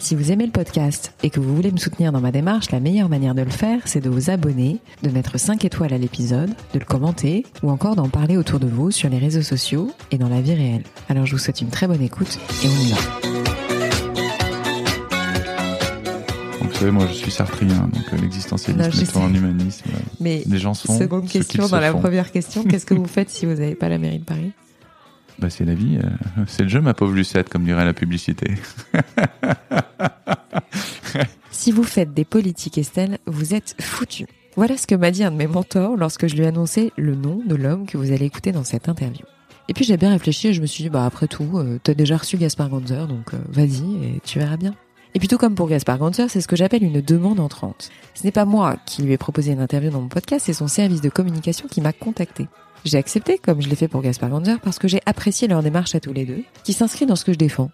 Si vous aimez le podcast et que vous voulez me soutenir dans ma démarche, la meilleure manière de le faire, c'est de vous abonner, de mettre 5 étoiles à l'épisode, de le commenter ou encore d'en parler autour de vous sur les réseaux sociaux et dans la vie réelle. Alors je vous souhaite une très bonne écoute et on y va. Vous savez, moi je suis sartrien, donc euh, l'existentialisme un humanisme. euh, Mais Les gens sont seconde question dans la première question, qu'est-ce que vous faites si vous n'avez pas la mairie de Paris? C'est la vie, euh, c'est le jeu, ma pauvre Lucette, comme dirait la publicité. Si vous faites des politiques, Estelle, vous êtes foutu. Voilà ce que m'a dit un de mes mentors lorsque je lui ai annoncé le nom de l'homme que vous allez écouter dans cette interview. Et puis j'ai bien réfléchi et je me suis dit, bah après tout, euh, t'as déjà reçu Gaspard Ganzer, donc euh, vas-y et tu verras bien. Et tout comme pour Gaspard Ganzer, c'est ce que j'appelle une demande entrante. Ce n'est pas moi qui lui ai proposé une interview dans mon podcast, c'est son service de communication qui m'a contacté. J'ai accepté, comme je l'ai fait pour Gaspard Ganzer, parce que j'ai apprécié leur démarche à tous les deux, qui s'inscrit dans ce que je défends.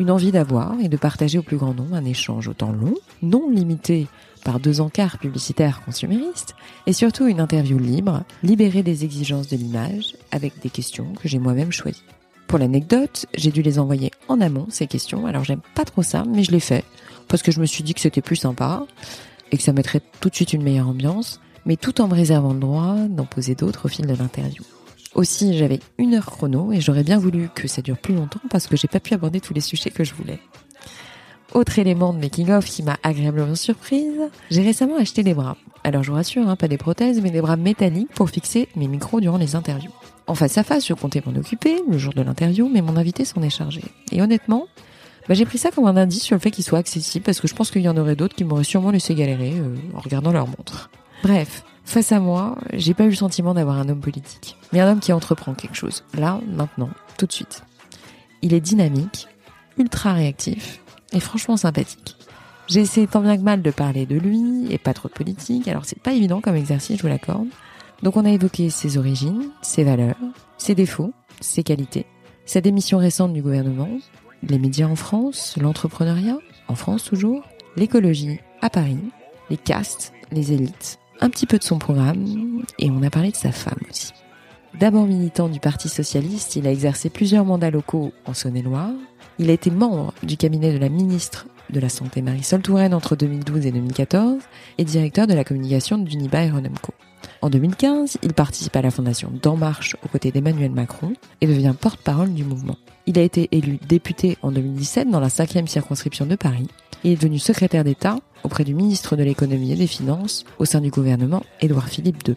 Une envie d'avoir et de partager au plus grand nombre un échange autant long, non limité par deux encarts publicitaires consuméristes, et surtout une interview libre, libérée des exigences de l'image, avec des questions que j'ai moi-même choisies. Pour l'anecdote, j'ai dû les envoyer en amont, ces questions, alors j'aime pas trop ça, mais je l'ai fait, parce que je me suis dit que c'était plus sympa, et que ça mettrait tout de suite une meilleure ambiance, mais tout en me réservant le droit d'en poser d'autres au fil de l'interview. Aussi, j'avais une heure chrono et j'aurais bien voulu que ça dure plus longtemps parce que j'ai pas pu aborder tous les sujets que je voulais. Autre élément de making of qui m'a agréablement surprise, j'ai récemment acheté des bras. Alors je vous rassure, hein, pas des prothèses, mais des bras métalliques pour fixer mes micros durant les interviews. En face à face, je comptais m'en occuper le jour de l'interview, mais mon invité s'en est chargé. Et honnêtement, bah, j'ai pris ça comme un indice sur le fait qu'il soit accessible parce que je pense qu'il y en aurait d'autres qui m'auraient sûrement laissé galérer euh, en regardant leur montre. Bref, face à moi, j'ai pas eu le sentiment d'avoir un homme politique, mais un homme qui entreprend quelque chose. Là, maintenant, tout de suite. Il est dynamique, ultra réactif et franchement sympathique. J'ai essayé tant bien que mal de parler de lui et pas trop de politique, alors c'est pas évident comme exercice, je vous l'accorde. Donc on a évoqué ses origines, ses valeurs, ses défauts, ses qualités, sa démission récente du gouvernement, les médias en France, l'entrepreneuriat, en France toujours, l'écologie à Paris, les castes, les élites, un petit peu de son programme, et on a parlé de sa femme aussi. D'abord militant du Parti Socialiste, il a exercé plusieurs mandats locaux en Saône-et-Loire. Il a été membre du cabinet de la ministre de la Santé Marisol Touraine entre 2012 et 2014 et directeur de la communication d'Uniba Aeronamco. En 2015, il participe à la fondation d'En Marche aux côtés d'Emmanuel Macron et devient porte-parole du mouvement. Il a été élu député en 2017 dans la cinquième circonscription de Paris et est devenu secrétaire d'État auprès du ministre de l'économie et des finances au sein du gouvernement Édouard Philippe II.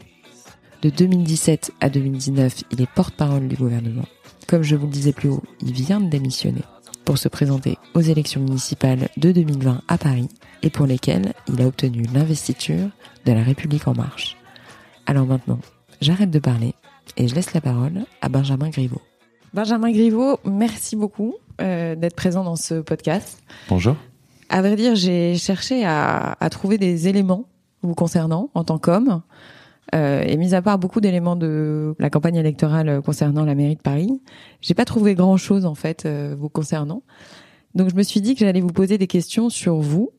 De 2017 à 2019, il est porte-parole du gouvernement. Comme je vous le disais plus haut, il vient de démissionner pour se présenter aux élections municipales de 2020 à Paris et pour lesquelles il a obtenu l'investiture de la République en marche. Alors maintenant, j'arrête de parler et je laisse la parole à Benjamin Griveaux. Benjamin Griveaux, merci beaucoup euh, d'être présent dans ce podcast. Bonjour. À vrai dire, j'ai cherché à, à trouver des éléments vous concernant en tant qu'homme. Euh, et mis à part beaucoup d'éléments de la campagne électorale concernant la mairie de Paris, j'ai pas trouvé grand chose en fait euh, vous concernant. Donc je me suis dit que j'allais vous poser des questions sur vous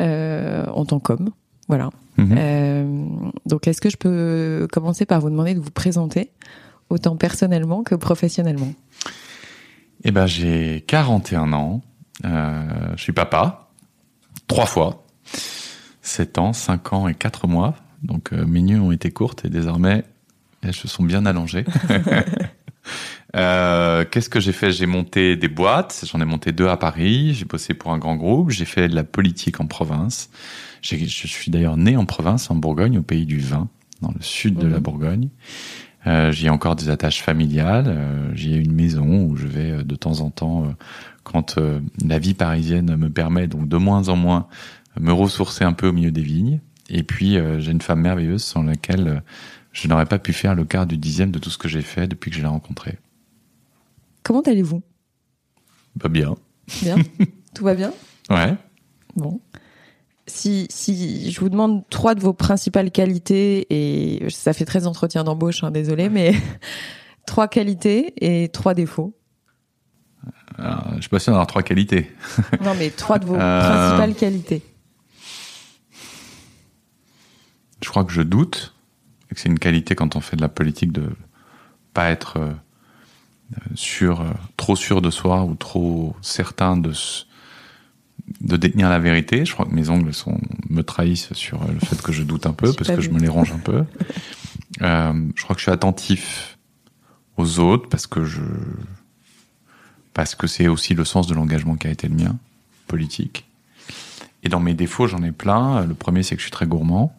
euh, en tant qu'homme. Voilà. Mhm. Euh, donc est-ce que je peux commencer par vous demander de vous présenter autant personnellement que professionnellement? Eh ben, j'ai 41 ans. Euh, je suis papa. Trois fois. 7 ans, 5 ans et 4 mois. Donc, euh, mes nuits ont été courtes et désormais, elles se sont bien allongées. Euh, Qu'est-ce que j'ai fait? J'ai monté des boîtes. J'en ai monté deux à Paris. J'ai bossé pour un grand groupe. J'ai fait de la politique en province. Je suis d'ailleurs né en province, en Bourgogne, au pays du vin, dans le sud de la Bourgogne. Euh, j'y ai encore des attaches familiales. J'y ai une maison où je vais de temps en temps, quand euh, la vie parisienne me permet, donc de moins en moins, me ressourcer un peu au milieu des vignes. Et puis, euh, j'ai une femme merveilleuse sans laquelle euh, je n'aurais pas pu faire le quart du dixième de tout ce que j'ai fait depuis que je l'ai rencontrée. Comment allez-vous? Bah bien. Bien Tout va bien? Ouais. Bon. Si, si je vous demande trois de vos principales qualités, et ça fait très entretien d'embauche, hein, désolé, mais Trois qualités et trois défauts. Alors, je suis pas sûr d'avoir trois qualités. Non, mais trois de vos Euh. principales qualités. Je crois que je doute et que c'est une qualité quand on fait de la politique de pas être euh, sûr, euh, trop sûr de soi ou trop certain de de détenir la vérité. Je crois que mes ongles sont me trahissent sur le fait que je doute un peu parce que vu. je me les ronge un peu. Euh, je crois que je suis attentif aux autres parce que je parce que c'est aussi le sens de l'engagement qui a été le mien politique. Et dans mes défauts, j'en ai plein. Le premier, c'est que je suis très gourmand.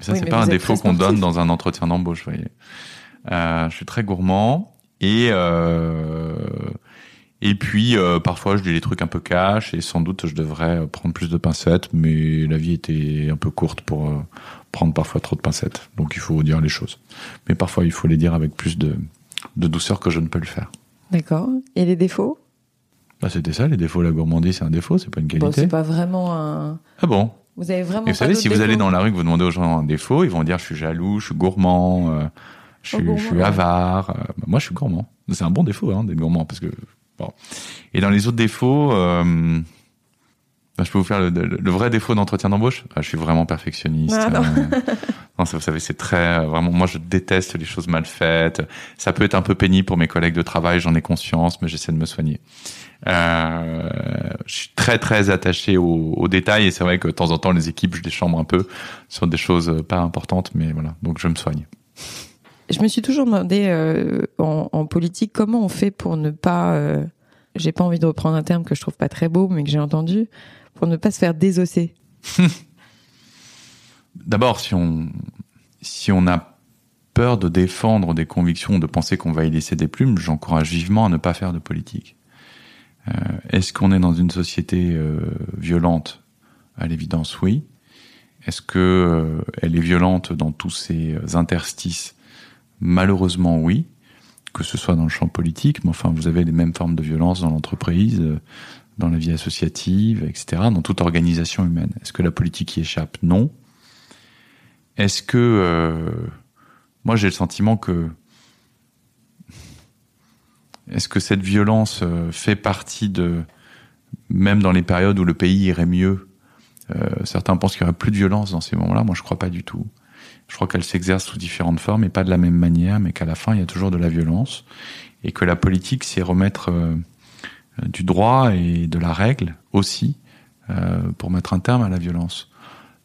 Ça, Oui, c'est pas un défaut qu'on donne dans un entretien d'embauche, vous voyez. Euh, je suis très gourmand et euh, et puis euh, parfois je dis des trucs un peu cash et sans doute je devrais prendre plus de pincettes, mais la vie était un peu courte pour euh, prendre parfois trop de pincettes. Donc il faut dire les choses, mais parfois il faut les dire avec plus de de douceur que je ne peux le faire. D'accord. Et les défauts? Bah, c'était ça, les défauts. La gourmandise, c'est un défaut, c'est pas une Bon, qualité. c'est pas vraiment un. ah bon? Vous avez vraiment. Et vous savez, si vous allez dans la rue, que vous demandez aux gens un défaut, ils vont dire je suis jaloux, je suis gourmand, euh, je, suis, je avare. Euh, bah, moi, je suis gourmand. C'est un bon défaut hein, d'être gourmand parce que bon. Et dans les autres défauts, euh, bah, je peux vous faire le, le- le vrai défaut d'entretien d'embauche? Ah, je suis vraiment perfectionniste. Ah, non. ça, vous savez, c'est très euh, vraiment. Moi, je déteste les choses mal faites. Ça peut être un peu pénible pour mes collègues de travail, j'en ai conscience, mais j'essaie de me soigner. Euh, je suis très très attaché aux, aux détails et c'est vrai que de temps en temps les équipes je les chambre un peu sur des choses euh, pas importantes mais voilà donc je me soigne. Je me suis toujours demandé euh, en, en politique comment on fait pour ne pas. euh, j'ai pas envie de reprendre un terme que je trouve pas très beau, mais que j'ai entendu, pour ne pas se faire désosser. D'abord si on si on a peur de défendre des convictions, de penser qu'on va y laisser des plumes, j'encourage vivement à ne pas faire de politique. Euh, Est-ce qu'on est dans une société euh, violente? À l'évidence, oui. Est-ce que euh, elle est violente dans tous ses euh, interstices? Malheureusement, oui. Que ce soit dans le champ politique, mais enfin, vous avez les mêmes formes de violence dans l'entreprise, euh, dans la vie associative, etc., dans toute organisation humaine. Est-ce que la politique y échappe? Non. Est-ce que euh, moi j'ai le sentiment que est-ce que cette violence euh, fait partie de même dans les périodes où le pays irait mieux euh, Certains pensent qu'il y aurait plus de violence dans ces moments-là. Moi, je crois pas du tout. Je crois qu'elle s'exerce sous différentes formes et pas de la même manière, mais qu'à la fin, il y a toujours de la violence et que la politique, c'est remettre du droit et de la règle aussi pour mettre un terme à la violence.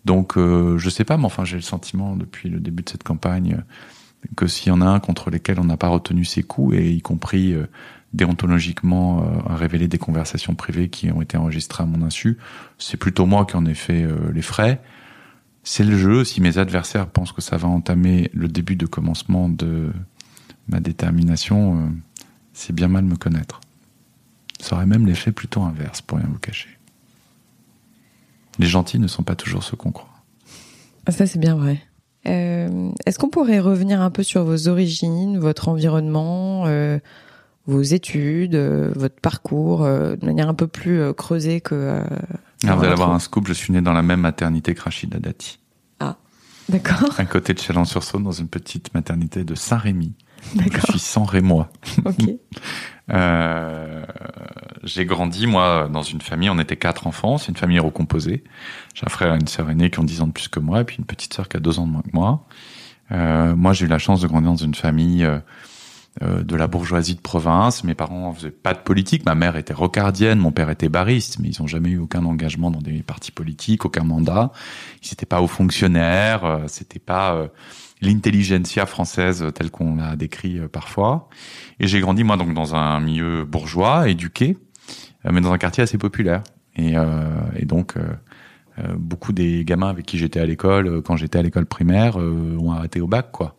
Donc, euh, je sais pas, mais enfin, j'ai le sentiment depuis le début de cette campagne euh, que s'il y en a un contre lesquels on n'a pas retenu ses coups, et y compris euh, déontologiquement à révéler des conversations privées qui ont été enregistrées à mon insu, c'est plutôt moi qui en ai fait les frais. C'est le jeu. Si mes adversaires pensent que ça va entamer le début de commencement de ma détermination, c'est bien mal me connaître. Ça aurait même l'effet plutôt inverse, pour rien vous cacher. Les gentils ne sont pas toujours ceux qu'on croit. Ah, Ça, c'est bien vrai. Euh, Est-ce qu'on pourrait revenir un peu sur vos origines, votre environnement, euh, vos études, euh, votre parcours, de manière un peu plus creusée que. Ah, vous allez avoir un scoop, je suis né dans la même maternité que Rachida Dati. D'accord, À côté de Chalon-sur-Saône, dans une petite maternité de Saint-Rémy. Je suis sans rémois. ok. Euh, j'ai grandi, moi, dans une famille, on était quatre enfants, c'est une famille recomposée. J'ai un frère et une sœur aînée qui ont 10 ans de plus que moi, et puis une petite sœur qui a deux ans de moins que moi. Euh, moi, j'ai eu la chance de grandir dans une famille euh, euh, de la bourgeoisie de province. Mes parents faisaient pas de politique. Ma mère était rocardienne, mon père était bariste, mais ils ont jamais eu aucun engagement dans des partis politiques, aucun mandat. Ils n'étaient pas hauts fonctionnaires, euh, c'était pas euh, l'intelligentsia française telle qu'on l'a décrit euh, parfois. Et j'ai grandi moi donc dans un milieu bourgeois, éduqué, euh, mais dans un quartier assez populaire. Et, euh, et donc beaucoup des gamins avec qui j'étais à l'école quand j'étais à l'école primaire ont arrêté au bac quoi.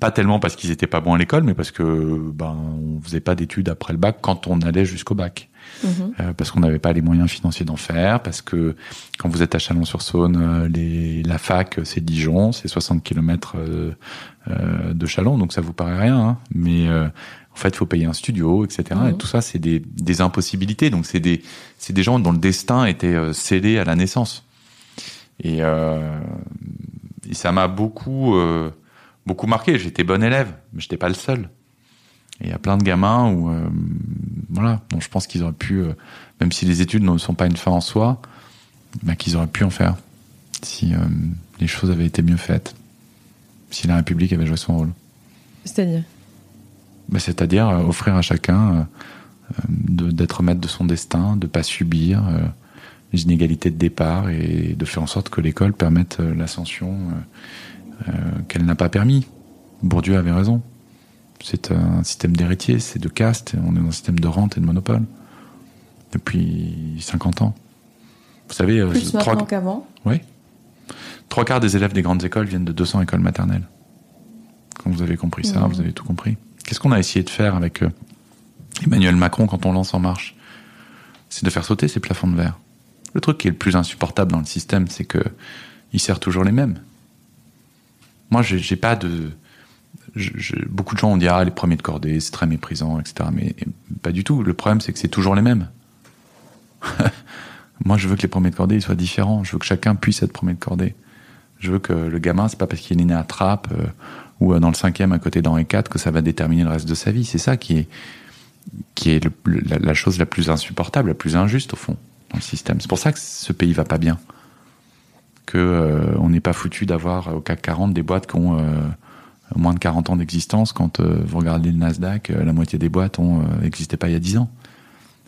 Pas tellement parce qu'ils étaient pas bons à l'école, mais parce que ben on faisait pas d'études après le bac quand on allait jusqu'au bac. Mhm. Euh, parce qu'on n'avait pas les moyens financiers d'en faire, parce que quand vous êtes à Chalon-sur-Saône, euh, la fac, euh, c'est Dijon, c'est 60 km euh, de Chalon, donc ça vous paraît rien, hein. mais euh, en fait, il faut payer un studio, etc. Mhm. Et tout ça, c'est des, des impossibilités. Donc, c'est des, gens dont le destin était scellé à la naissance. Et, et ça m'a beaucoup, beaucoup marqué. J'étais bon élève, mais j'étais pas le seul. Et il y a plein de gamins où, euh, voilà, dont je pense qu'ils auraient pu, euh, même si les études ne sont pas une fin en soi, bah, qu'ils auraient pu en faire si euh, les choses avaient été mieux faites, si la République avait joué son rôle. C'est-à-dire? Bah, C'est-à-dire offrir à chacun d'être maître de son destin, de pas subir les inégalités de départ et de faire en sorte que l'école permette l'ascension qu'elle n'a pas permis. Bourdieu avait raison. C'est un système d'héritier, c'est de caste, on est dans un système de rente et de monopole depuis 50 ans. Vous savez, euh, plus trois... qu'avant. Oui. Trois quarts des élèves des grandes écoles viennent de 200 écoles maternelles. Quand vous avez compris ça, mmh. vous avez tout compris. Qu'est-ce qu'on a essayé de faire avec euh, Emmanuel Macron quand on lance En Marche? C'est de faire sauter ces plafonds de verre. Le truc qui est le plus insupportable dans le système, c'est que il sert toujours les mêmes. Moi, j'ai pas de beaucoup de gens ont dit ah les premiers de cordée c'est très méprisant etc mais pas du tout. Le problème c'est que c'est toujours les mêmes. Moi je veux que les premiers de cordée soient différents. Je veux que chacun puisse être premier de cordée. Je veux que le gamin c'est pas parce qu'il est né à Trappes euh, ou euh, dans le cinquième à côté d'Henri IV que ça va déterminer le reste de sa vie. C'est ça qui est qui est la, chose la plus insupportable la plus injuste au fond dans le système. C'est pour ça que ce pays va pas bien. Que euh, on n'est pas foutu d'avoir au CAC 40 des boîtes qui ont moins de 40 ans d'existence quand euh, vous regardez le Nasdaq, euh, la moitié des boîtes n'existaient euh, pas il y a 10 ans.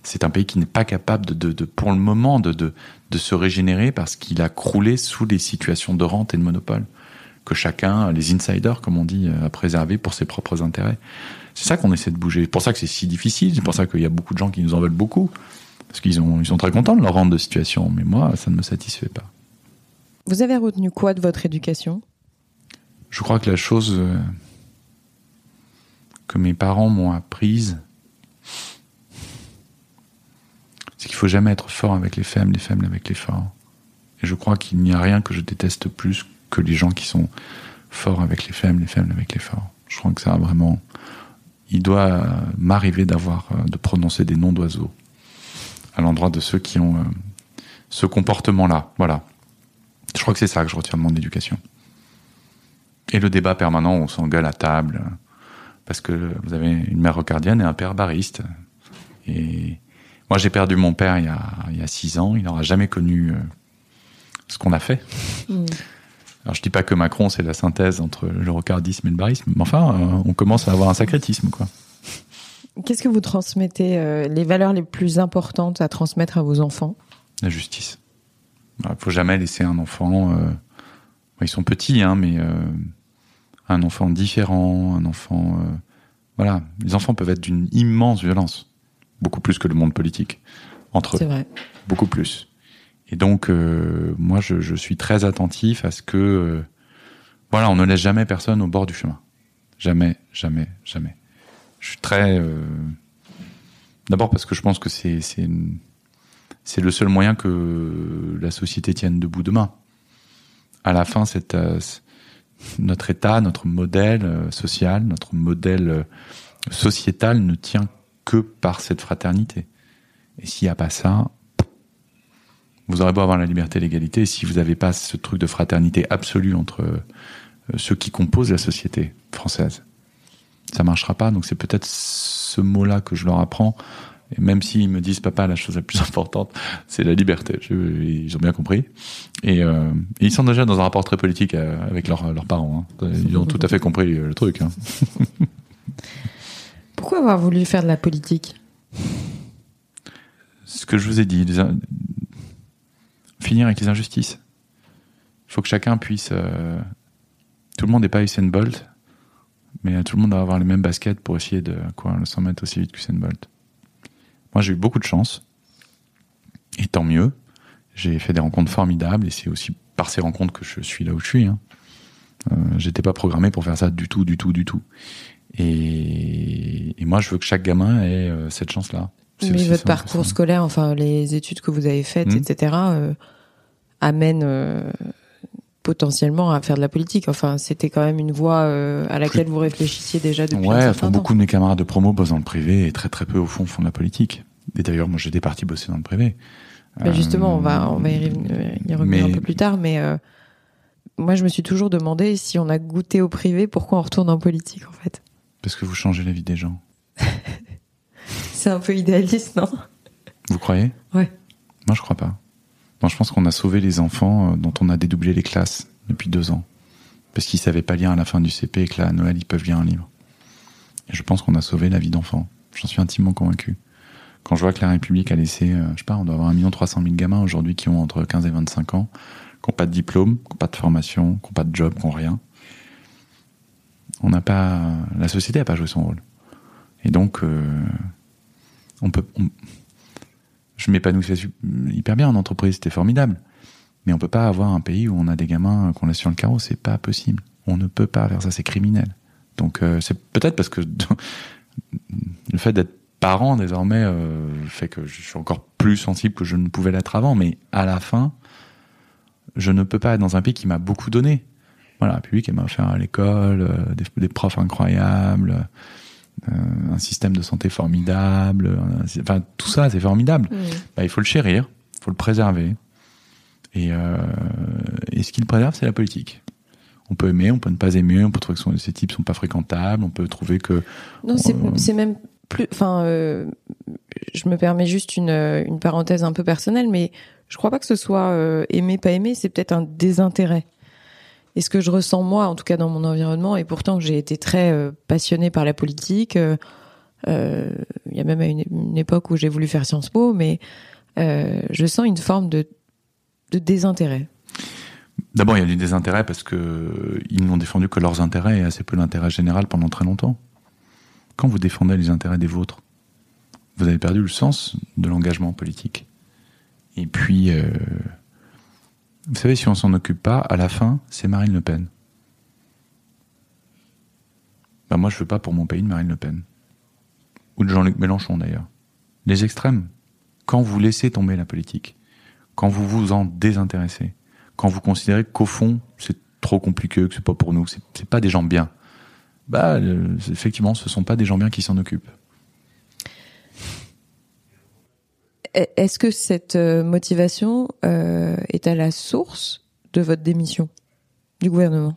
C'est un pays qui n'est pas capable de, de, pour le moment de, de, de se régénérer parce qu'il a croulé sous des situations de rente et de monopole que chacun, les insiders comme on dit, a préservé pour ses propres intérêts. C'est ça qu'on essaie de bouger. C'est pour ça que c'est si difficile. C'est pour ça qu'il y a beaucoup de gens qui nous en veulent beaucoup parce qu'ils ils sont très contents de leur rente de situation. Mais moi, ça ne me satisfait pas. Vous avez retenu quoi de votre éducation? Je crois que la chose euh, que mes parents m'ont apprise, c'est qu'il faut jamais être fort avec les femmes, les faibles avec les forts. Et je crois qu'il n'y a rien que je déteste plus que les gens qui sont forts avec les femmes, les faibles avec les forts. Je crois que ça a vraiment. Il doit m'arriver d'avoir, euh, de prononcer des noms d'oiseaux à l'endroit de ceux qui ont euh, ce comportement-là. Voilà. Je crois que c'est ça que je retiens de mon éducation. Et le débat permanent, on s'engueule à table, parce que vous avez une mère rocardienne et un père bariste. Et moi, j'ai perdu mon père il y a, il y a six ans. Il n'aura jamais connu euh, ce qu'on a fait. Mm. Alors, je dis pas que Macron, c'est la synthèse entre le rocardisme et le barisme, mais enfin, euh, on commence à avoir un sacrétisme, quoi. Qu'est-ce que vous transmettez, euh, les valeurs les plus importantes à transmettre à vos enfants? La justice. Il faut jamais laisser un enfant. ils sont petits, hein, mais un enfant différent, un enfant... Euh, voilà, les enfants peuvent être d'une immense violence, beaucoup plus que le monde politique, entre eux. C'est vrai. Beaucoup plus. Et donc, euh, moi, je, suis très attentif à ce que... Euh, voilà, on ne laisse jamais personne au bord du chemin. Jamais, jamais, jamais. Je suis très... D'abord parce que je pense que c'est c'est le seul moyen que la société tienne debout demain. À la fin, cette notre État, notre modèle euh, social, notre modèle euh, sociétal ne tient que par cette fraternité. Et s'il n'y a pas ça, vous aurez beau avoir la liberté et l'égalité, si vous n'avez pas ce truc de fraternité absolue entre euh, ceux qui composent la société française, ça marchera pas. Donc c'est peut-être ce mot-là que je leur apprends et même s'ils me disent, papa, la chose la plus importante, c'est la liberté. ils ont bien compris. Euh, et, ils sont déjà dans un rapport très politique euh, avec leurs parents. Hein. Ils ont tout à fait compris le truc. Hein. Pourquoi avoir voulu faire de la politique? Ce que je vous ai dit, finir avec les injustices. Il faut que chacun puisse... Euh, tout le monde n'est pas Usain Bolt, mais tout le monde doit avoir les mêmes baskets pour essayer de quoi, le 100 mètres aussi vite qu'Usain Bolt. Moi, j'ai eu beaucoup de chance. Et tant mieux. J'ai fait des rencontres formidables et c'est aussi par ces rencontres que je suis là où je suis. Hein. Euh, J'étais pas programmé pour faire ça du tout, du tout, du tout. Et, et moi, je veux que chaque gamin ait euh, cette chance-là. Mais votre parcours scolaire, enfin les études que vous avez faites, hmm. etc., euh, amènent euh, potentiellement à faire de la politique. Enfin, c'était quand même une voie euh, à laquelle vous réfléchissiez déjà depuis ouais, un certain temps. beaucoup de mes camarades de promo bossent dans le privé et très très peu au fond font de la politique. Et d'ailleurs, moi, j'ai des partis bosser dans le privé. justement, on va on va y, revenir un peu plus tard, mais euh, moi, je me suis toujours demandé si on a goûté au privé, pourquoi on retourne en politique, en fait. Parce que vous changez la vie des gens. C'est un peu idéaliste, non? Vous croyez? Ouais. Moi, je crois pas. Moi, je pense qu'on a sauvé les enfants euh, dont on a dédoublé les classes depuis deux ans. Parce qu'ils savaient pas lire à la fin du CP et que là, à Noël, ils peuvent lire un livre. Et je pense qu'on a sauvé la vie d'enfants. J'en suis intimement convaincu. Quand je vois que la République a laissé, euh, je sais pas, on doit avoir 1 300 000 gamins aujourd'hui qui ont entre 15 et 25 ans, qui n'ont pas de diplôme, qui n'ont pas de formation, qui n'ont pas de job, qui n'ont rien. On n'a pas, la société n'a pas joué son rôle. Et donc, euh, on peut, on- je m'épanouissais hyper bien en entreprise, c'était formidable. Mais on peut pas avoir un pays où on a des gamins qu'on laisse sur le carreau, c'est pas possible. On ne peut pas faire ça, c'est criminel. Donc euh, c'est peut-être parce que le fait d'être parent désormais euh, fait que je suis encore plus sensible que je ne pouvais l'être avant. Mais à la fin, je ne peux pas être dans un pays qui m'a beaucoup donné. Voilà, la République, elle m'a offert à l'école, euh, des, des profs incroyables, un système de santé formidable. enfin, tout ça, c'est formidable. Bah, il faut le chérir, il faut le préserver. Et, euh, et ce qui le préserve, c'est la politique. On peut aimer, on peut ne pas aimer, on peut trouver que ces types sont pas fréquentables, on peut trouver que Non, c'est même plus. Enfin, euh, je me permets juste une, une parenthèse un peu personnelle, mais je crois pas que ce soit euh, aimer, pas aimer, c'est peut-être un désintérêt. Et ce que je ressens moi, en tout cas dans mon environnement, et pourtant j'ai été très euh, passionnée par la politique. euh, euh, Il y a même une, époque où j'ai voulu faire Sciences Po, mais euh, je sens une forme de, de désintérêt. D'abord, il y a du désintérêt parce que ils n'ont défendu que leurs intérêts et assez peu l'intérêt général pendant très longtemps. Quand vous défendez les intérêts des vôtres, vous avez perdu le sens de l'engagement politique. Et puis, vous savez, si on s'en occupe pas, à la fin, c'est Marine Le Pen. Ben moi, je veux pas pour mon pays de Marine Le Pen. Ou de Jean-Luc Mélenchon, d'ailleurs. Les extrêmes. Quand vous laissez tomber la politique, quand vous vous en désintéressez, quand vous considérez qu'au fond, c'est trop compliqué, que c'est pas pour nous, que c'est pas des gens bien, bah, euh, effectivement, ce sont pas des gens bien qui s'en occupent. Est-ce que cette euh, motivation euh, est à la source de votre démission du gouvernement?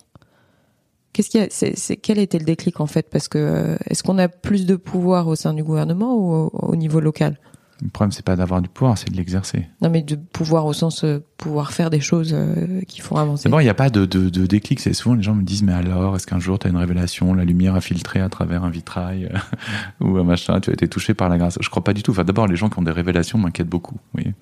Qu'est-ce qui a, quel été le déclic en fait? Parce que euh, est-ce qu'on a plus de pouvoir au sein du gouvernement ou au niveau local? Le problème, c'est pas d'avoir du pouvoir, c'est de l'exercer. Non, mais de pouvoir au sens euh, pouvoir faire des choses euh, qui font avancer. D'abord, il n'y a pas de, de, de déclic. C'est souvent les gens me disent, mais alors, est-ce qu'un jour tu as une révélation, la lumière a filtré à travers un vitrail euh, ou un machin, tu as été touché par la grâce? Je crois pas du tout. Enfin, d'abord, les gens qui ont des révélations m'inquiètent beaucoup. Voyez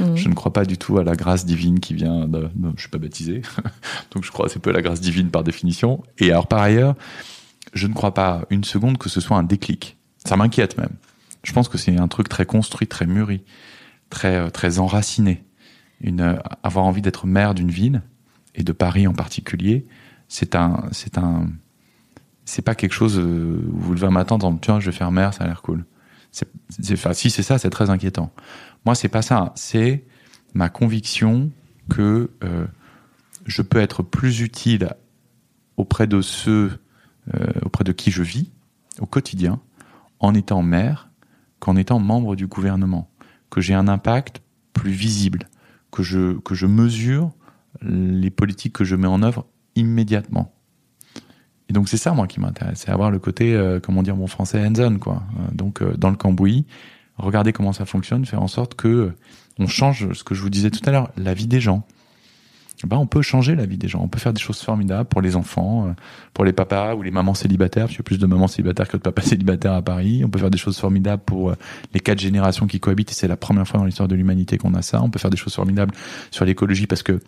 Mhm. Je ne crois pas du tout à la grâce divine qui vient de, de- je suis pas baptisé. Donc je crois assez peu à la grâce divine par définition. Et alors par ailleurs, je ne crois pas une seconde que ce soit un déclic. Ça m'inquiète même. Je pense que c'est un truc très construit, très mûri, très euh, très enraciné. Euh, avoir envie d'être maire d'une ville et de Paris en particulier, c'est un c'est un c'est pas quelque chose euh, où vous levez un matin en tiens je vais faire maire, ça a l'air cool. Si c'est ça, c'est très inquiétant. Moi, c'est pas ça. C'est ma conviction que euh, je peux être plus utile auprès de ceux euh, auprès de qui je vis au quotidien en étant maire qu'en étant membre du gouvernement. Que j'ai un impact plus visible, que je, que je mesure les politiques que je mets en œuvre immédiatement. Et donc c'est ça moi qui m'intéresse, c'est avoir le côté, euh, comment dire, mon français hands-on quoi. Euh, donc euh, dans le cambouis, regarder comment ça fonctionne, faire en sorte que on change ce que je vous disais tout à l'heure, la vie des gens. Ben, on peut changer la vie des gens, on peut faire des choses formidables pour les enfants, euh, pour les papas ou les mamans célibataires, parce y a plus de mamans célibataires que de papas célibataires à Paris. On peut faire des choses formidables pour euh, les quatre générations qui cohabitent, et c'est la première fois dans l'histoire de l'humanité qu'on a ça. On peut faire des choses formidables sur l'écologie, parce que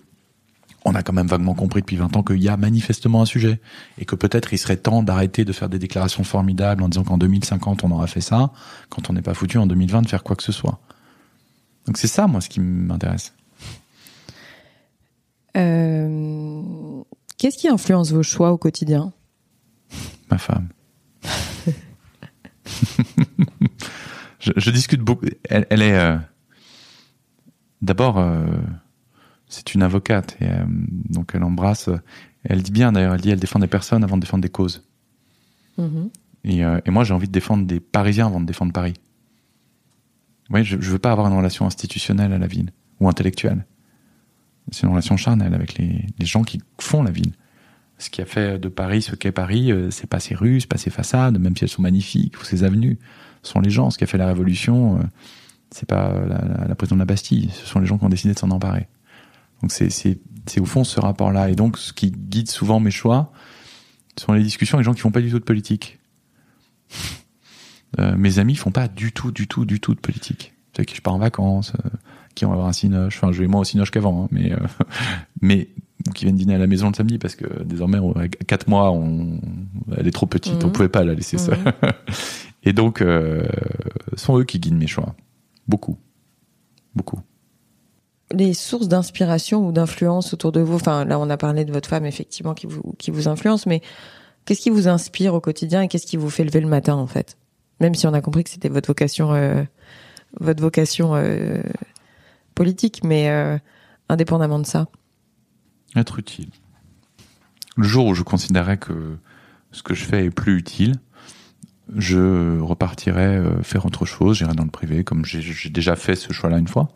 on a quand même vaguement compris depuis 20 ans qu'il y a manifestement un sujet et que peut-être il serait temps d'arrêter de faire des déclarations formidables en disant qu'en 2050 on aura fait ça, quand on n'est pas foutu en 2020 de faire quoi que ce soit. Donc c'est ça moi ce qui m'intéresse. Euh, Qu'est-ce qui influence vos choix au quotidien? Ma femme. je, je discute beaucoup. Elle, elle est euh, d'abord euh, c'est une avocate et donc elle embrasse. Elle dit bien d'ailleurs. Elle dit elle défend des personnes avant de défendre des causes. Mhm. Et, et moi, j'ai envie de défendre des Parisiens avant de défendre Paris. Vous voyez, je, je veux pas avoir une relation institutionnelle à la ville ou intellectuelle. C'est une relation charnelle avec les, gens qui font la ville. Ce qui a fait de Paris ce qu'est Paris, euh, c'est pas ses rues, c'est pas ses façades, même si elles sont magnifiques, ou ses avenues. Ce sont les gens. Ce qui a fait la révolution, euh, c'est pas la, la, prison de la Bastille, ce sont les gens qui ont décidé de s'en emparer. Donc c'est, au fond ce rapport-là. Et donc ce qui guide souvent mes choix, ce sont les discussions avec les gens qui font pas du tout de politique. Euh, mes amis font pas du tout, du tout, du tout de politique. Ceux qui je pars en vacances, qui vont avoir un cinoche, enfin je vais moins au cinoche qu'avant, hein, mais euh, mais qui viennent dîner à la maison le samedi parce que désormais on, à quatre mois on, elle est trop petite, Mhm. on pouvait pas la laisser seule. Et donc euh, sont eux qui guident mes choix, beaucoup, beaucoup. Les sources d'inspiration ou d'influence autour de vous. Enfin, là, on a parlé de votre femme, effectivement, qui vous, qui vous influence, mais qu'est-ce qui vous inspire au quotidien et qu'est-ce qui vous fait lever le matin, en fait? Même si on a compris que c'était votre vocation, euh, votre vocation, euh, politique, mais, euh, indépendamment de ça. Être utile. Le jour où je considérais que ce que je fais est plus utile, je repartirais euh, faire autre chose, j'irais dans le privé, comme j'ai déjà fait ce choix-là une fois,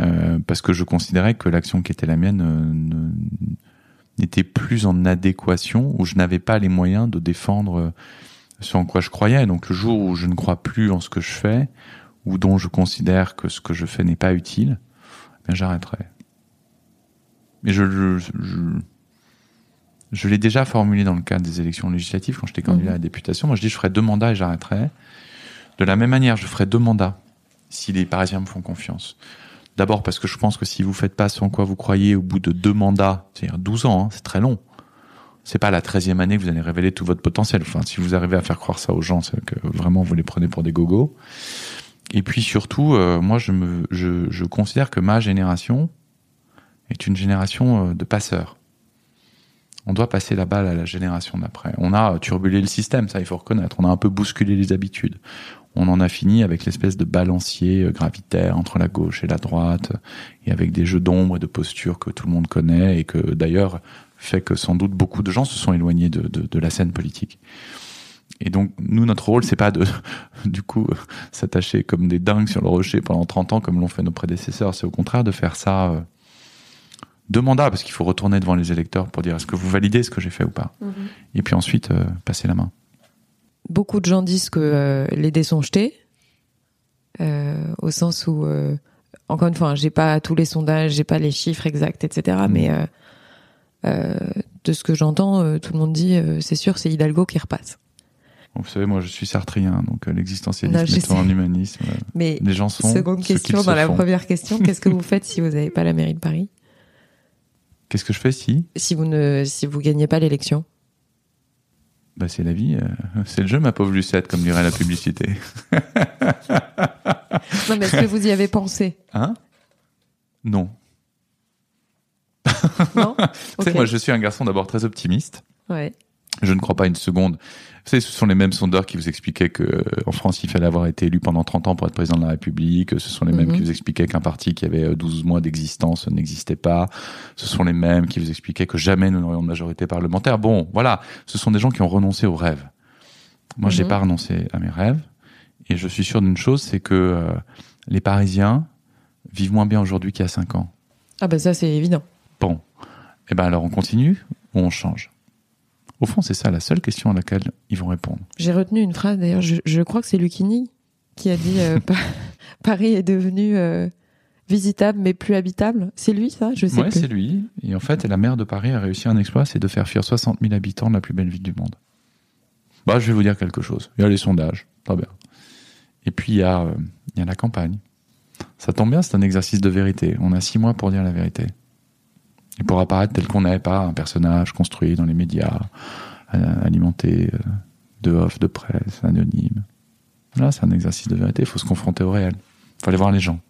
euh, parce que je considérais que l'action qui était la mienne ne- n'était plus en adéquation, où je n'avais pas les moyens de défendre ce en quoi je croyais. Donc le jour où je ne crois plus en ce que je fais, ou dont je considère que ce que je fais n'est pas utile, ben j'arrêterai. Mais je, je, je, je l'ai déjà formulé dans le cadre des élections législatives quand j'étais candidat Mhm. à la députation. Moi, je dis je ferai deux mandats et j'arrêterai. De la même manière, je ferai deux mandats si les Parisiens me font confiance. D'abord parce que je pense que si vous faites pas ce en quoi vous croyez au bout de deux mandats, c'est-à-dire 12 ans, hein, c'est très long. C'est pas la 13e année que vous allez révéler tout votre potentiel. Enfin, si vous arrivez à faire croire ça aux gens, c'est que vraiment vous les prenez pour des gogos. Et puis surtout, euh, moi, je me, je, je considère que ma génération est une génération euh, de passeurs. On doit passer la balle à la génération d'après. On a turbulé le système, ça il faut reconnaître. On a un peu bousculé les habitudes. On en a fini avec l'espèce de balancier euh, gravitaire entre la gauche et la droite, et avec des jeux d'ombre et de postures que tout le monde connaît, et que d'ailleurs fait que sans doute beaucoup de gens se sont éloignés de, de, de la scène politique. Et donc nous, notre rôle, c'est pas de, du coup, euh, s'attacher comme des dingues sur le rocher pendant 30 ans comme l'ont fait nos prédécesseurs. C'est au contraire de faire ça euh, deux mandats, parce qu'il faut retourner devant les électeurs pour dire est-ce que vous validez ce que j'ai fait ou pas. Et puis ensuite, euh, passer la main. Beaucoup de gens disent que euh, les dés sont jetés, euh, au sens où, euh, encore une fois, hein, j'ai pas tous les sondages, j'ai pas les chiffres exacts, etc. Mm. Mais euh, euh, de ce que j'entends, euh, tout le monde dit, euh, c'est sûr, c'est Hidalgo qui repasse. Vous savez, moi je suis sartrien, donc euh, l'existentialisme étant un humanisme, euh, Mais les gens sont seconde question dans la font. première question, qu'est-ce que vous faites si vous n'avez pas la mairie de Paris? Qu'est-ce que je fais si? Si vous ne, si vous gagnez pas l'élection bah, C'est la vie, euh, c'est le jeu, ma pauvre Lucette, comme dirait la publicité. Non, mais est-ce que vous y avez pensé? Hein? Non. Non? Tu sais, moi je suis un garçon d'abord très optimiste. Ouais. Je ne crois pas une seconde. Vous savez, ce sont les mêmes sondeurs qui vous expliquaient que euh, en France, il fallait avoir été élu pendant 30 ans pour être président de la République. Ce sont les mêmes Mhm. qui vous expliquaient qu'un parti qui avait euh, 12 mois d'existence n'existait pas. Ce sont les mêmes qui vous expliquaient que jamais nous n'aurions de majorité parlementaire. Bon, voilà. Ce sont des gens qui ont renoncé aux rêves. Moi, j'ai Mhm. pas renoncé à mes rêves. Et je suis sûr d'une chose, c'est que euh, les Parisiens vivent moins bien aujourd'hui qu'il y a 5 ans. Ah bah ça c'est évident. Bon. Eh ben alors on continue ou on change? Au fond, c'est ça la seule question à laquelle ils vont répondre. J'ai retenu une phrase d'ailleurs, je, je crois que c'est Lucchini qui a dit euh, Pa- Paris est devenu euh, visitable mais plus habitable. C'est lui ça? Je sais plus. c'est lui. Et en fait, la maire de Paris a réussi un exploit, c'est de faire fuir 60 000 habitants de la plus belle ville du monde. Bah, je vais vous dire quelque chose. Il y a les sondages, très bien. Et puis il y a, euh, il y a la campagne. Ça tombe bien, c'est un exercice de vérité. On a six mois pour dire la vérité. Et pour apparaître tel qu'on n'est, pas un personnage construit dans les médias, euh, alimenté euh, de off, de presse, anonyme. Là, c'est un exercice de vérité. Il faut se confronter au réel. Il faut aller voir les gens.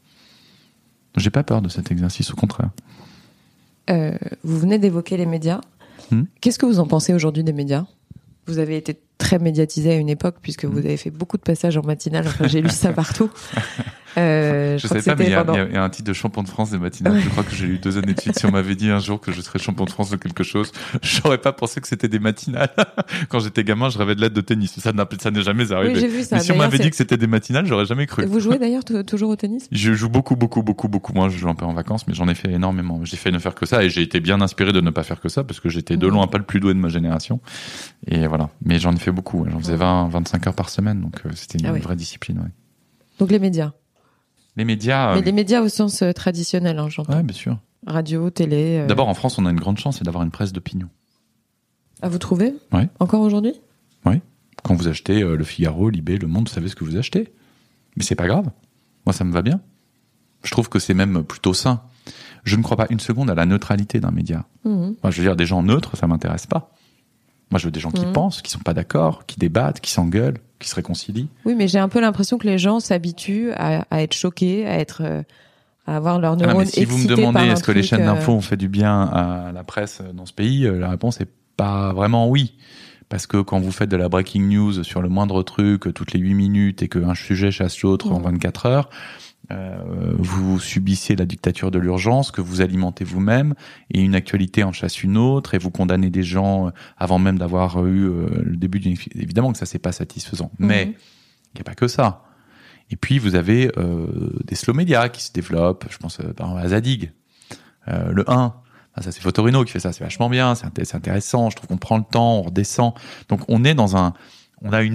J'ai pas peur de cet exercice, au contraire. Euh, vous venez d'évoquer les médias. Hmm. Qu'est-ce que vous en pensez aujourd'hui des médias? Vous avez été très médiatisé à une époque puisque vous avez fait beaucoup de passages en matinale. Enfin, j'ai lu ça partout. Euh, je savais pas, mais il y, a un titre de champion de France des matinales. Je crois que j'ai eu deux années de suite. Si on m'avait dit un jour que je serais champion de France de quelque chose, j'aurais pas pensé que c'était des matinales. Quand j'étais gamin, je rêvais de l'être de tennis. Ça n'est jamais arrivé. vu ça. Mais si on m'avait dit que c'était des matinales, j'aurais jamais cru. Vous jouez d'ailleurs toujours au tennis? Je joue beaucoup, beaucoup, beaucoup, beaucoup moins. Je joue un peu en vacances, mais j'en ai fait énormément. J'ai fait ne faire que ça et j'ai été bien inspiré de ne pas faire que ça parce que j'étais de loin pas le plus doué de ma génération. Et voilà. Mais j'en ai fait beaucoup. J'en faisais 20, 25 heures par semaine, donc euh, c'était une ah vraie discipline. Ouais. Donc les médias? Les médias. Mais euh, les médias au sens euh, traditionnel, hein, j'entends. Ouais, bien sûr. Radio, télé. D'abord, en France, on a une grande chance, c'est d'avoir une presse d'opinion. À vous trouver Oui. Encore aujourd'hui Oui. Quand vous achetez Le Figaro, Libé, Le Monde, vous savez ce que vous achetez. Mais c'est pas grave. Moi, ça me va bien. Je trouve que c'est même plutôt sain. Je ne crois pas une seconde à la neutralité d'un média. Mmh. Moi, je veux dire, des gens neutres, ça m'intéresse pas. Moi, je veux des gens qui mmh. pensent, qui sont pas d'accord, qui débattent, qui s'engueulent, qui se réconcilient. Oui, mais j'ai un peu l'impression que les gens s'habituent à, à, être choqués, à être, euh, à avoir leur neurones ah, mais Si vous me demandez est-ce que les chaînes d'infos euh, ont fait du bien à la presse dans ce pays, euh, la réponse est pas vraiment oui. Parce que quand vous faites de la breaking news sur le moindre truc toutes les 8 minutes et qu'un sujet chasse l'autre en 24 mmh. heures, euh, vous subissez la dictature de l'urgence que vous alimentez vous-même et une actualité en chasse une autre et vous condamnez des gens euh, avant même d'avoir eu euh, le début d'une évidemment que ça c'est pas satisfaisant mhm. mais il n'y a pas que ça. Et puis vous avez des slow médias qui se développent je pense par exemple à Zadig. Le 1 ah, ça c'est Photorino qui fait ça c'est vachement bien c'est intéressant je trouve qu'on prend le temps on redescend. Donc on est dans un on a une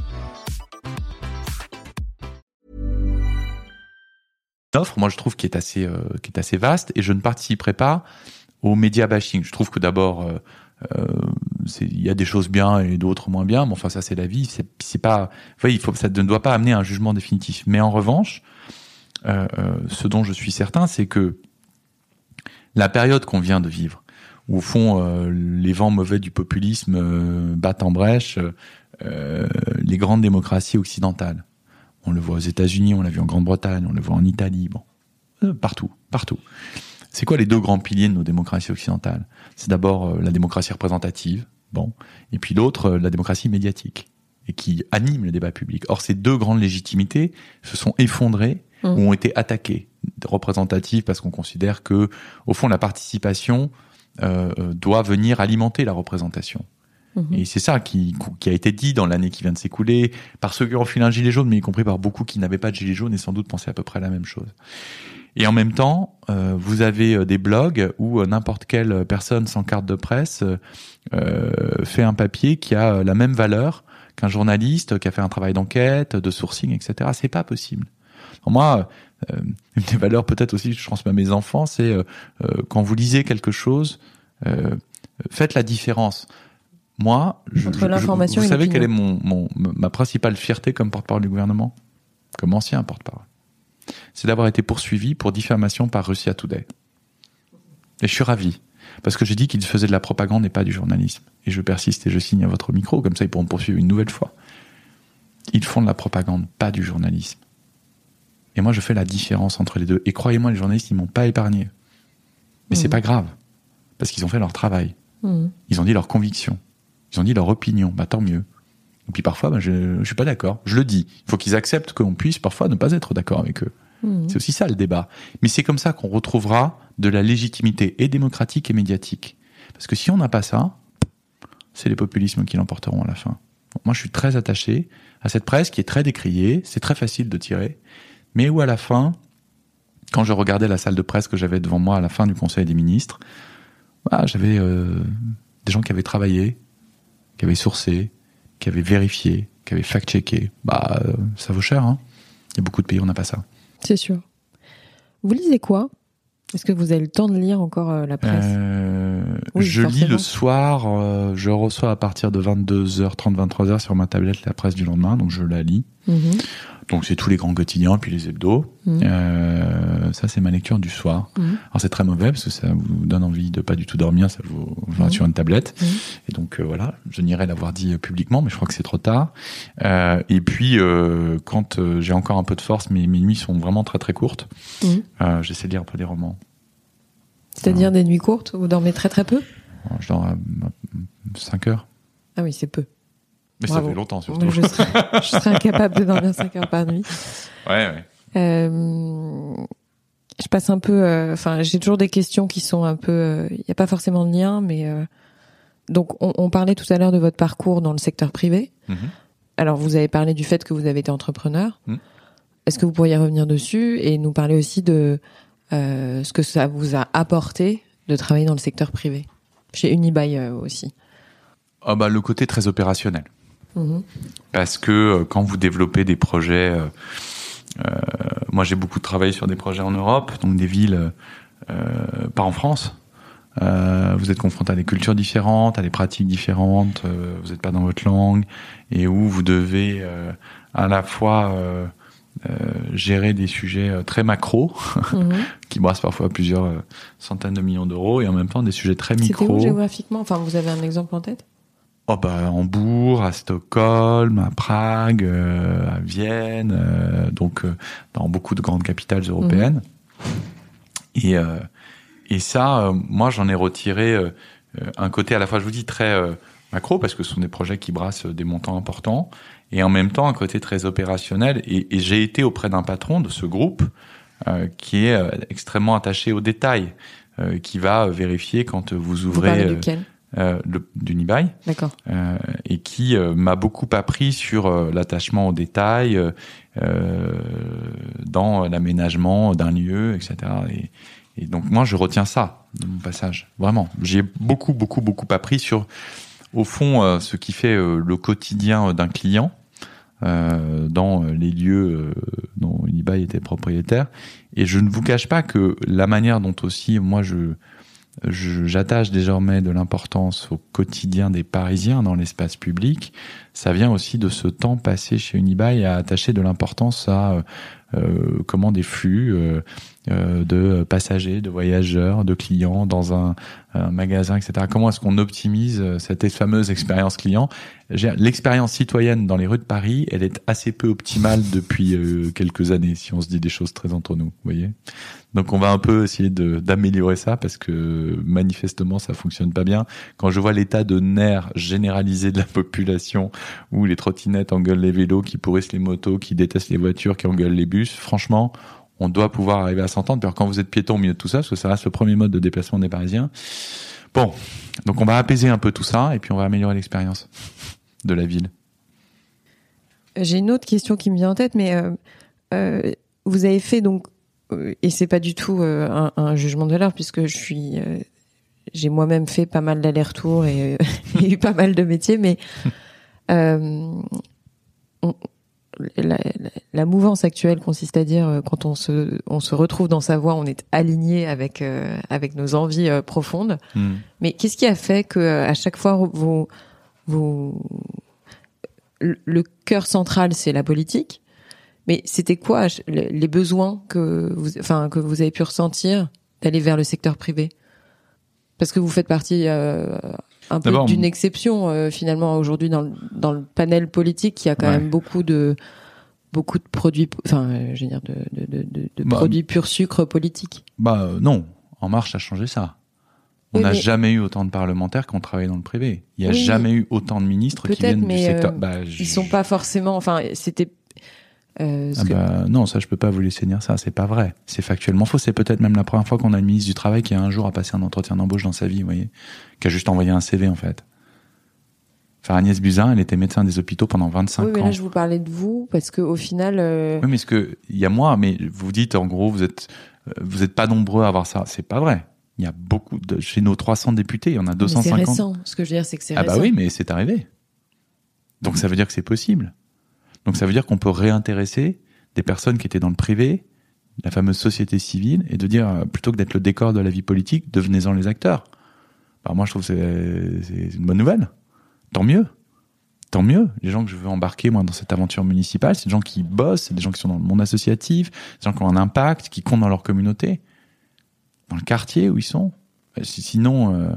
Offre, moi je trouve qui est assez euh, est assez vaste et je ne participerai pas au média bashing. Je trouve que d'abord euh, euh il y a des choses bien et d'autres moins bien, mais enfin ça c'est la vie. C'est pas, il faut ça ne doit pas amener un jugement définitif. Mais en revanche, euh, euh, ce dont je suis certain, c'est que la période qu'on vient de vivre, où au fond les vents mauvais du populisme battent en brèche les grandes démocraties occidentales on le voit aux États-Unis, on l'a vu en Grande-Bretagne, on le voit en Italie, bon, euh, partout, partout. C'est quoi les deux grands piliers de nos démocraties occidentales? C'est d'abord euh, la démocratie représentative, bon, et puis l'autre, euh, la démocratie médiatique, et qui anime le débat public. Or, ces deux grandes légitimités se sont effondrées mmh. ou ont été attaquées. Représentative parce qu'on considère que, au fond, la participation doit venir alimenter la représentation. Mhm. Et c'est ça qui, qui a été dit dans l'année qui vient de s'écouler par ceux qui ont refilé un gilet jaune, mais y compris par beaucoup qui n'avaient pas de gilet jaune et sans doute pensaient à peu près la même chose. Et en même temps, euh, vous avez euh, des blogs où euh, n'importe quelle personne sans carte de presse euh, fait un papier qui a la même valeur qu'un journaliste qui a fait un travail d'enquête, de sourcing, etc. C'est pas possible. moi, une des valeurs peut-être aussi que je transmets à mes enfants, c'est quand vous lisez quelque chose, faites la différence. Moi, je, vous savez quelle est mon, mon, ma principale fierté comme porte-parole du gouvernement, comme ancien porte-parole, c'est d'avoir été poursuivi pour diffamation par Russia Today. Et je suis ravi parce que j'ai dit qu'ils faisaient de la propagande et pas du journalisme. Et je persiste et je signe à votre micro, comme ça ils pourront poursuivre une nouvelle fois. Ils font de la propagande, pas du journalisme. Et moi, je fais la différence entre les deux. Et croyez-moi, les journalistes, ils m'ont pas épargné. Mais c'est mmh. pas grave, parce qu'ils ont fait leur travail. Mmh. Ils ont dit leurs convictions. Ils ont dit leur opinion, bah tant mieux. Et puis parfois, bah, je, je suis pas d'accord. Je le dis. Il faut qu'ils acceptent qu'on puisse parfois ne pas être d'accord avec eux. Mmh. C'est aussi ça le débat. Mais c'est comme ça qu'on retrouvera de la légitimité et démocratique et médiatique. Parce que si on n'a pas ça, c'est les populismes qui l'emporteront à la fin. moi, je suis très attaché à cette presse qui est très décriée, c'est très facile de tirer, mais où à la fin, quand je regardais la salle de presse que j'avais devant moi à la fin du Conseil des ministres, bah, j'avais euh, des gens qui avaient travaillé, qui avait sourcé, qui avait vérifié, qui avait fact-checké, bah euh, ça vaut cher. Hein. Il y a beaucoup de pays où on n'a pas ça. C'est sûr. Vous lisez quoi? Est-ce que vous avez le temps de lire encore euh, la presse? Euh, Je lis le soir. je reçois à partir de 22h30, 23h sur ma tablette la presse du lendemain, donc je la lis. Mhm. Donc c'est tous les grands quotidiens, puis les hebdos. Mhm. Euh, ça c'est ma lecture du soir. Mhm. Alors c'est très mauvais parce que ça vous donne envie de pas du tout dormir, ça vous va Mhm. sur une tablette. Mhm. Et donc euh, voilà, je n'irai l'avoir dit euh, publiquement, mais je crois que c'est trop tard. Euh, et puis quand j'ai encore un peu de force, mais mes nuits sont vraiment très très courtes. J'essaie de lire un peu des romans. C'est-à-dire des nuits courtes, vous dormez très très peu? Je dors à 5 heures. Ah oui, c'est peu. Mais Bravo. ça fait longtemps surtout. Je, serais, je serais incapable de dormir 5 heures par nuit. Ouais, ouais. Euh, je passe un peu. euh, Enfin, j'ai toujours des questions qui sont un peu. Il n'y a pas forcément de lien, mais euh, donc on, on parlait tout à l'heure de votre parcours dans le secteur privé. Mhm. Alors, vous avez parlé du fait que vous avez été entrepreneur. Mhm. Est-ce que vous pourriez revenir dessus et nous parler aussi de euh, ce que ça vous a apporté de travailler dans le secteur privé? Chez Unibail euh, aussi. Ah bah, le côté très opérationnel. Mhm. Parce que euh, quand vous développez des projets, euh, euh, moi j'ai beaucoup travaillé sur des projets en Europe, donc des villes, euh, pas en France. Euh, vous êtes confronté à des cultures différentes, à des pratiques différentes, vous n'êtes pas dans votre langue, et où vous devez à la fois euh, gérer des sujets très macro, Mhm. qui brassent parfois plusieurs centaines de millions d'euros, et en même temps des sujets très C'était micro. où géographiquement? Enfin, vous avez un exemple en tête? Oh bah, à Hambourg, à Stockholm, à Prague, euh, à Vienne, euh, donc euh, dans beaucoup de grandes capitales européennes. Et, euh, et ça, euh, moi, j'en ai retiré euh, un côté à la fois, je vous dis, très euh, macro, parce que ce sont des projets qui brassent des montants importants, et en même temps un côté très opérationnel. Et, et j'ai été auprès d'un patron de ce groupe euh, qui est extrêmement attaché aux détails, euh, qui va vérifier quand vous Vous ouvrez parlez euh, d'Unibail D'accord. euh, et qui euh, m'a beaucoup appris sur l'attachement aux détails, euh, euh, dans l'aménagement d'un lieu, etc. Et, et donc moi, je retiens ça de mon passage, vraiment. J'ai beaucoup, beaucoup, beaucoup appris sur, au fond, euh, ce qui fait euh, le quotidien d'un client euh, dans les lieux dont Unibail était propriétaire. Et je ne vous cache pas que la manière dont aussi moi je- j'attache désormais de l'importance au quotidien des Parisiens dans l'espace public, ça vient aussi de ce temps passé chez Unibail à attacher de l'importance à euh, euh, comment des flux euh, de passagers, de voyageurs, de clients dans un, un magasin, etc. Comment est-ce qu'on optimise euh, cette fameuse expérience client? L'expérience citoyenne dans les rues de Paris, elle est assez peu optimale depuis euh, quelques années, si on se dit des choses très entre nous, vous voyez? Donc on va un peu essayer d'améliorer ça parce que manifestement ça fonctionne pas bien. Quand je vois l'état de nerfs généralisé de la population où les trottinettes engueulent les vélos, qui pourrissent les motos, qui détestent les voitures, qui engueulent les bus, franchement, on doit pouvoir arriver à s'entendre. Alors, quand vous êtes piéton au milieu de tout ça, parce que ça reste le premier mode de déplacement des Parisiens. Bon, donc on va apaiser un peu tout ça et puis on va améliorer l'expérience de la ville. J'ai une autre question qui me vient en tête, mais euh, euh, vous avez fait donc, euh, et c'est pas du tout euh, un, jugement de valeur puisque euh, j'ai moi-même fait pas mal d'allers-retours et, euh, eu pas mal de métiers, mais euh, la, mouvance actuelle consiste à dire euh, quand on se, on se retrouve dans sa voie, on est aligné avec euh, avec nos envies euh, profondes. Hmm. Mais qu'est-ce qui a fait que à chaque fois vous, vous le cœur central c'est la politique, mais c'était quoi les les besoins que vous, enfin que vous avez pu ressentir d'aller vers le secteur privé? Parce que vous faites partie euh, un peu d'une exception euh, finalement aujourd'hui dans le, dans le panel politique, qui a quand Ouais. même beaucoup de beaucoup de produits, enfin euh, je veux dire de, de, de, de- de Bah, produits pur sucre politique. Bah euh, non, En Marche a changé ça. On Oui, n'a mais- jamais eu autant de parlementaires qu'on travaillait dans le privé. Il n'y a Oui, jamais eu autant de ministres qui viennent du mais, secteur. euh, Bah, Ils sont pas forcément, enfin c'était. Euh, Ah que- bah, non, ça je peux pas vous laisser dire ça, c'est pas vrai. C'est factuellement faux. C'est peut-être même la première fois qu'on a une ministre du travail qui a un jour à passer un entretien d'embauche dans sa vie, vous voyez, qui a juste envoyé un CV en fait. Enfin, Agnès Buzyn, elle était médecin des hôpitaux pendant 25 oui, mais ans. là je vous parlais de vous parce que au final, euh, Oui, mais ce que il y a moi, mais vous dites en gros, vous êtes euh, vous êtes pas nombreux à avoir ça. C'est pas vrai. Il y a beaucoup de chez nos 300 députés, il y en a mais c'est 250. récent. Ce que je veux dire, c'est que c'est Ah récent. bah oui, mais c'est arrivé. Donc ça veut dire que c'est possible. Donc ça veut dire qu'on peut réintéresser des personnes qui étaient dans le privé, la fameuse société civile, et de dire euh, plutôt que d'être le décor de la vie politique, devenez-en les acteurs. Moi je trouve que c'est une bonne nouvelle. Tant mieux. tant mieux. Les gens que je veux embarquer moi dans cette aventure municipale, c'est des gens qui bossent, c'est des gens qui sont dans le monde associatif, des gens qui ont un impact, qui comptent dans leur communauté, dans le quartier où ils sont. Sinon, euh,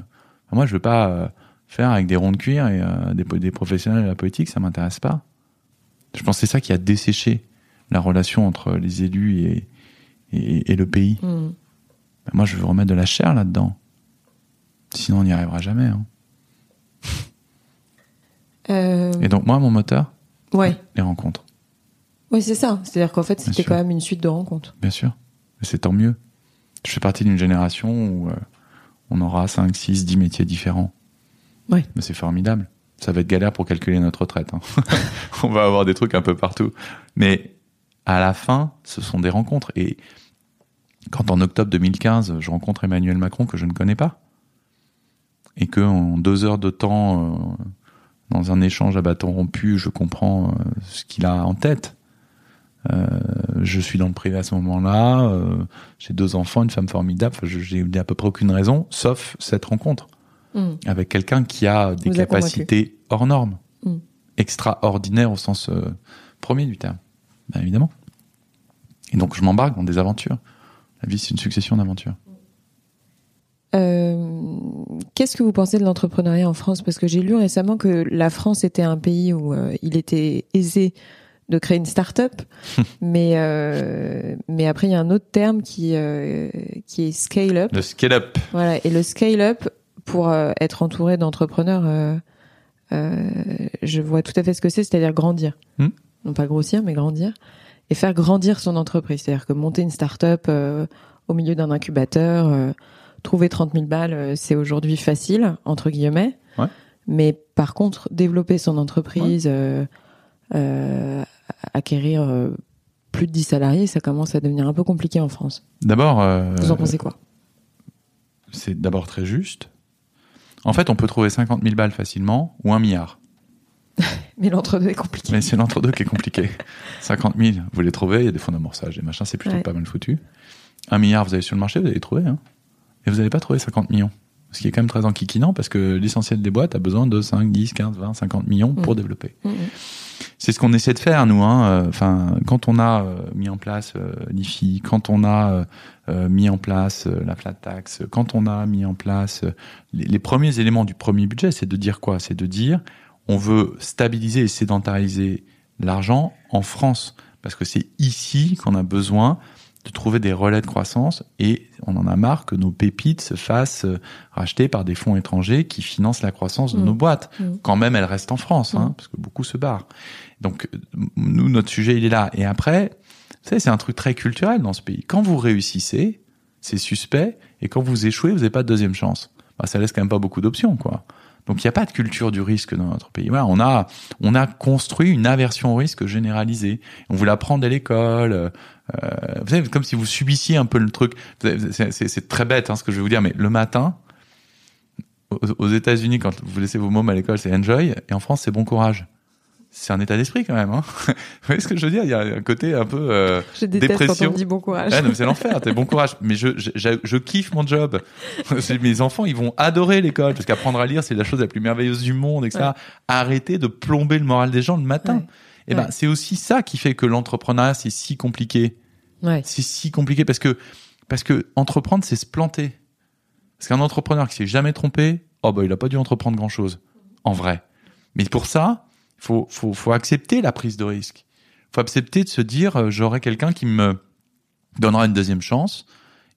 moi, je veux pas euh, faire avec des ronds de cuir et euh, des, des, professionnels de la politique, ça m'intéresse pas. Je pense que c'est ça qui a desséché la relation entre les élus et, et, et le pays. Mm. moi, je veux remettre de la chair là-dedans. Sinon, on n'y arrivera jamais. Hein. Euh... Et donc, moi, mon moteur, ouais. les rencontres. Oui, c'est ça. C'est-à-dire qu'en fait, c'était quand même une suite de rencontres. Bien sûr. Mais c'est tant mieux. Je fais partie d'une génération où euh, on aura 5, 6, 10 métiers différents. Oui. Mais c'est formidable. Ça va être galère pour calculer notre retraite. Hein. on va avoir des trucs un peu partout. Mais à la fin, ce sont des rencontres. Et quand en octobre 2015, je rencontre Emmanuel Macron que je ne connais pas, et que en deux heures de temps, euh, dans un échange à bâton rompu, je comprends euh, ce qu'il a en tête. Euh, je suis dans le privé à ce moment-là. J'ai deux enfants, une femme formidable. Enfin, j'ai à peu près aucune raison, sauf cette rencontre mm. avec quelqu'un qui a des Vous capacités a hors normes, Mm. extraordinaires au sens euh, premier du terme, évidemment. Et donc je m'embarque dans des aventures. La vie, c'est une succession d'aventures. Euh, Qu'est-ce que vous pensez de l'entrepreneuriat en France? Parce que j'ai lu récemment que la France était un pays où euh, il était aisé de créer une start-up, mais euh, mais après il y a un autre terme qui qui est scale-up. Le scale-up. Voilà, et le scale-up pour euh, être entouré d'entrepreneurs, euh, euh, je vois tout à fait ce que c'est, c'est-à-dire grandir, Hmm. non pas grossir, mais grandir et faire grandir son entreprise, c'est-à-dire que monter une start-up au milieu d'un incubateur. trouver 30 000 balles, c'est aujourd'hui facile, entre guillemets. Ouais. Mais par contre, développer son entreprise, euh, euh, acquérir euh, plus de 10 salariés, ça commence à devenir un peu compliqué en France. D'abord, Vous en pensez quoi? c'est d'abord très juste. En fait, on peut trouver 50 000 balles facilement ou un milliard. Mais l'entre-deux est compliqué. Mais c'est l'entre-deux qui est compliqué. 50 000, vous les trouvez, il y a des fonds d'amorçage, des machins, c'est plutôt Ouais. pas mal foutu. Un milliard, vous allez sur le marché, vous allez les trouver. Hein. Et vous n'allez pas trouver 50 millions. Ce qui est quand même très enquiquinant parce que l'essentiel des boîtes a besoin de 5, 10, 15, 20, 50 millions pour Mm. développer. Mm, mm. C'est ce qu'on essaie de faire, nous. Hein. Euh, Enfin, quand on a euh, mis en place euh, l'IFI, quand on a mis en place la flat tax, quand on a mis en place les, les premiers éléments du premier budget, c'est de dire quoi? C'est de dire on veut stabiliser et sédentariser l'argent en France parce que c'est ici qu'on a besoin de trouver des relais de croissance et on en a marre que nos pépites se fassent euh, racheter par des fonds étrangers qui financent la croissance de Mm. nos boîtes. Mm. Quand même, elles restent en France, hein, Mm. parce que beaucoup se barrent. Donc, euh, nous, notre sujet, il est là. Et après, vous savez, c'est un truc très culturel dans ce pays. Quand vous réussissez, c'est suspect, et quand vous échouez, vous n'avez pas de deuxième chance. Bah, ça laisse quand même pas beaucoup d'options, quoi. Donc, il n'y a pas de culture du risque dans notre pays. Voilà, on a, on a construit une aversion au risque généralisée. On vous l'apprend dès l'école. Euh, vous savez, comme si vous subissiez un peu le truc. C'est très bête, hein, ce que je vais vous dire, mais le matin, aux, aux États-Unis, quand vous laissez vos mômes à l'école, c'est enjoy, et en France, c'est bon courage. C'est un état d'esprit quand même. Hein vous voyez ce que je veux dire? Il y a un côté un peu. euh, Je Dépression. quand on me dit bon courage. non, mais c'est l'enfer, t'es bon courage. Mais je, je, je, je kiffe mon job. Mes enfants, ils vont adorer l'école, parce qu'apprendre à lire, c'est la chose la plus merveilleuse du monde, etc. Ouais. Arrêtez de plomber le moral des gens le matin. Ouais. Et ben, c'est aussi ça qui fait que l'entrepreneuriat, c'est si compliqué. Ouais. C'est si compliqué parce que, parce que entreprendre, c'est se planter. Parce qu'un entrepreneur qui s'est jamais trompé, oh bah, il a pas dû entreprendre grand chose. En vrai. Mais pour ça, faut, faut, faut accepter la prise de risque. Faut accepter de se dire, euh, j'aurai quelqu'un qui me donnera une deuxième chance.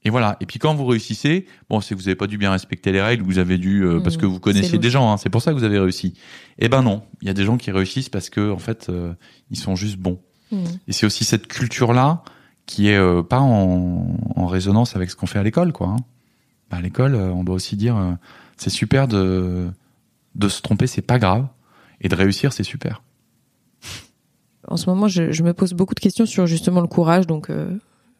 Et voilà. Et puis quand vous réussissez, bon, c'est que vous avez pas dû bien respecter les règles, vous avez dû euh, parce Mhm. que vous connaissiez des gens. Hein, c'est pour ça que vous avez réussi. Eh ben non, il y a des gens qui réussissent parce que en fait, euh, ils sont juste bons. Mm. Et c'est aussi cette culture-là qui est euh, pas en, en résonance avec ce qu'on fait à l'école, quoi. hein. Bah, à l'école, on doit aussi dire, c'est super de de se tromper, c'est pas grave, et de réussir, c'est super. En ce moment, je, je me pose beaucoup de questions sur justement le courage, donc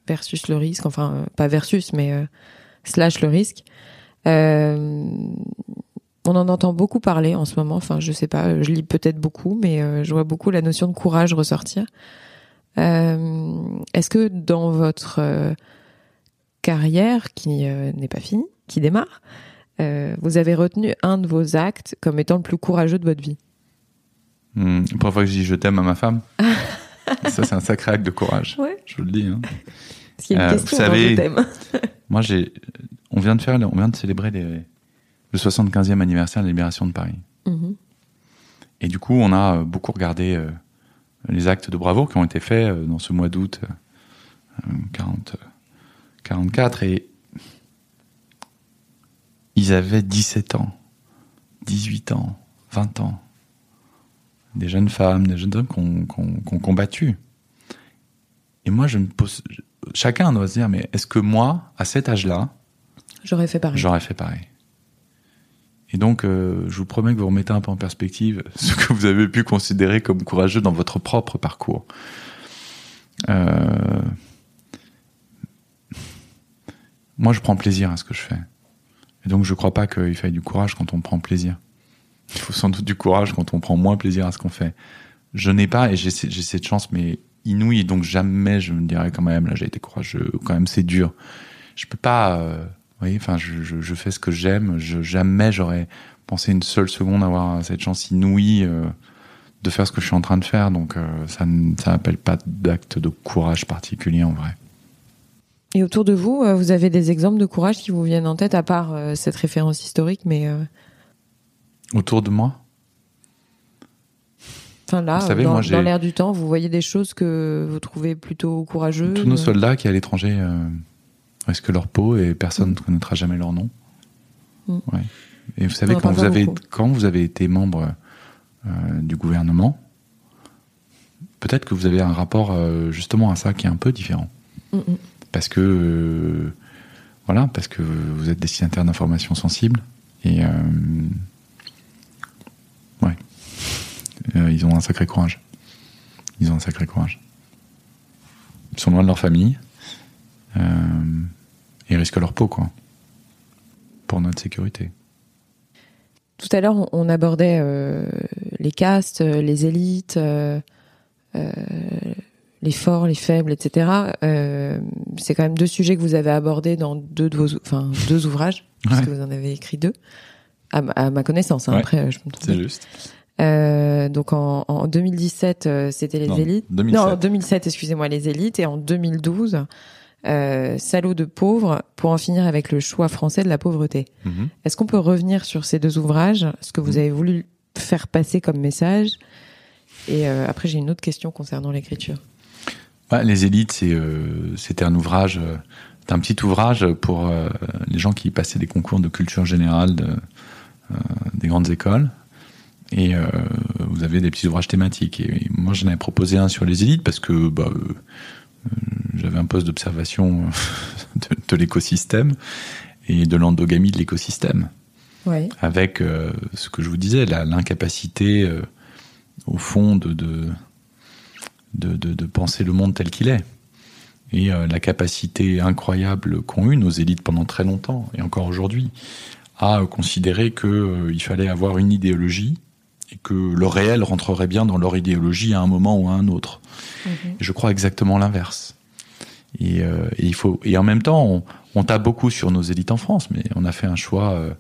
versus le risque, enfin euh, pas versus, mais euh, slash le risque. Euh, on en entend beaucoup parler en ce moment. Enfin, je sais pas, je lis peut-être beaucoup, mais euh, je vois beaucoup la notion de courage ressortir. Est-ce que dans votre carrière, qui n'est pas finie, qui démarre, vous avez retenu un de vos actes comme étant le plus courageux de votre vie? La première fois que je dis je t'aime à ma femme, ça c'est un sacré acte de courage. Ouais. Je vous le dis. Hein. Parce qu'il y a une Euh, question vous dans savez- le thème. Moi, j'ai, on vient de faire, on vient de célébrer les- le 75e anniversaire de la libération de Paris. Mhm. Et du coup, on a euh, beaucoup regardé euh, les actes de bravoure qui ont été faits euh, dans ce mois d'août euh, 40, euh, 44 et ils avaient 17 ans, 18 ans, 20 ans. Des jeunes femmes, des jeunes hommes qui ont, qui ont- qui ont combattu. Et moi, je me pose, chacun doit se dire, mais est-ce que moi, à cet âge-là, J'aurais fait pareil. J'aurais fait pareil? Et donc, euh, je vous promets que vous remettez un peu en perspective ce que vous avez pu considérer comme courageux dans votre propre parcours. Euh, Moi, je prends plaisir à ce que je fais. Et donc, je crois pas qu'il faille du courage quand on prend plaisir. Il faut sans doute du courage quand on prend moins plaisir à ce qu'on fait. Je n'ai pas, et j'ai cette chance, mais inouïe, donc jamais je me dirais quand même, là, j'ai été courageux, quand même, c'est dur. Je peux pas, euh, vous voyez, enfin, je, fais ce que j'aime. Jamais j'aurais pensé une seule seconde avoir cette chance inouïe euh, de faire ce que je suis en train de faire. Donc, euh, ça n'appelle pas d'acte de courage particulier en vrai. Et autour de vous, vous avez des exemples de courage qui vous viennent en tête, à part cette référence historique, mais Autour de moi, enfin là, Vous savez, dans, dans l'air du temps, vous voyez des choses que vous trouvez plutôt courageuses. tous nos soldats qui à l'étranger euh, risquent leur peau et personne ne connaîtra jamais leur nom. Mm. Ouais. Et vous savez, quand vous, avez, beaucoup. quand vous avez été membre euh, du gouvernement, peut-être que vous avez un rapport euh, justement à ça qui est un peu différent. Mm, mm. parce que voilà, parce que vous êtes destinataire d'informations sensibles et ils ont un sacré courage. Ils ont un sacré courage. Ils sont loin de leur famille euh, et ils risquent leur peau quoi pour notre sécurité. Tout à l'heure, on, abordait euh, les castes, euh, les élites, euh, euh, les forts, les faibles, etc. Euh, c'est quand même deux sujets que vous avez abordés dans deux de vos, enfin deux ouvrages, parce Ouais. que vous en avez écrit deux, à, ma- à ma connaissance. hein, Ouais. Après, euh, je me trompe. C'est juste. Euh, donc en, en 2017, euh, c'était les Non, élites. 2007. Non, en 2007, excusez-moi, les élites. Et en 2012, euh, Salaud de pauvres pour en finir avec le choix français de la pauvreté. Mhm. Est-ce qu'on peut revenir sur ces deux ouvrages, ce que vous Mhm. avez voulu faire passer comme message? Et après, j'ai une autre question concernant l'écriture. Ouais, les élites, c'était un ouvrage, un petit ouvrage pour les gens qui passaient des concours de culture générale de, des grandes écoles. Et euh, vous avez des petits ouvrages thématiques. Et moi, j'en avais proposé un sur les élites parce que bah, euh, euh, j'avais un poste d'observation de, de l'écosystème et de l'endogamie de l'écosystème Ouais. avec euh, ce que je vous disais, l'incapacité au fond de de, de, de- penser le monde tel qu'il est. Et la capacité incroyable qu'ont eu nos élites pendant très longtemps, et encore aujourd'hui, à considérer qu'il fallait avoir une idéologie et que le réel rentrerait bien dans leur idéologie à un moment ou à un autre. Mhm. Et je crois exactement l'inverse. Et, euh, et il faut et en même temps, on, on tape beaucoup sur nos élites en France, mais on a fait un choix. euh,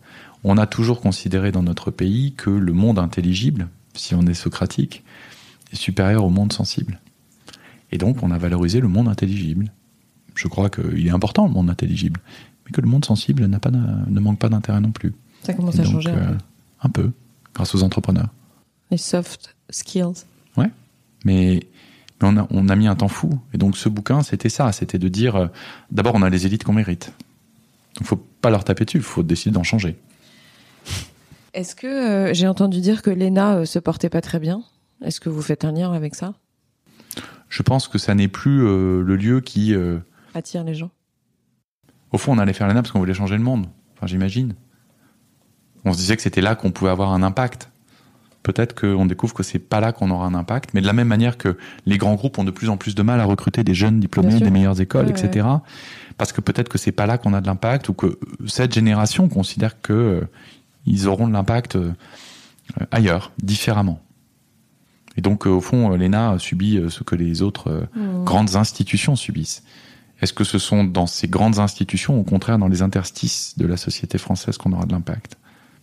on a toujours considéré dans notre pays que le monde intelligible, si on est socratique, est supérieur au monde sensible. Et donc, on a valorisé le monde intelligible. Je crois qu'il est important le monde intelligible, mais que le monde sensible n'a pas ne manque pas d'intérêt non plus. Ça commence Et à donc, changer un euh, un peu, grâce aux entrepreneurs. Les soft skills. Mais, mais on, a, on a mis un temps fou. Et donc ce bouquin, c'était ça. C'était de dire, euh, d'abord, on a les élites qu'on mérite. Il faut pas leur taper dessus, il faut décider d'en changer. Est-ce que euh, j'ai entendu dire que l'ENA euh, se portait pas très bien Est-ce que vous faites un lien avec ça? Je pense que ça n'est plus euh, le lieu qui... Attire les gens au fond, on allait faire l'ENA parce qu'on voulait changer le monde. Enfin, j'imagine. On se disait que c'était là qu'on pouvait avoir un impact. Peut-être qu'on découvre que c'est pas là qu'on aura un impact, mais de la même manière que les grands groupes ont de plus en plus de mal à recruter des jeunes diplômés des meilleures écoles, Ouais, etc. Parce que peut-être que c'est pas là qu'on a de l'impact ou que cette génération considère que euh, ils auront de l'impact euh, ailleurs, différemment. Et donc, euh, au fond, l'ENA subit ce que les autres Mhm. grandes institutions subissent. Est-ce que ce sont dans ces grandes institutions, au contraire dans les interstices de la société française, qu'on aura de l'impact?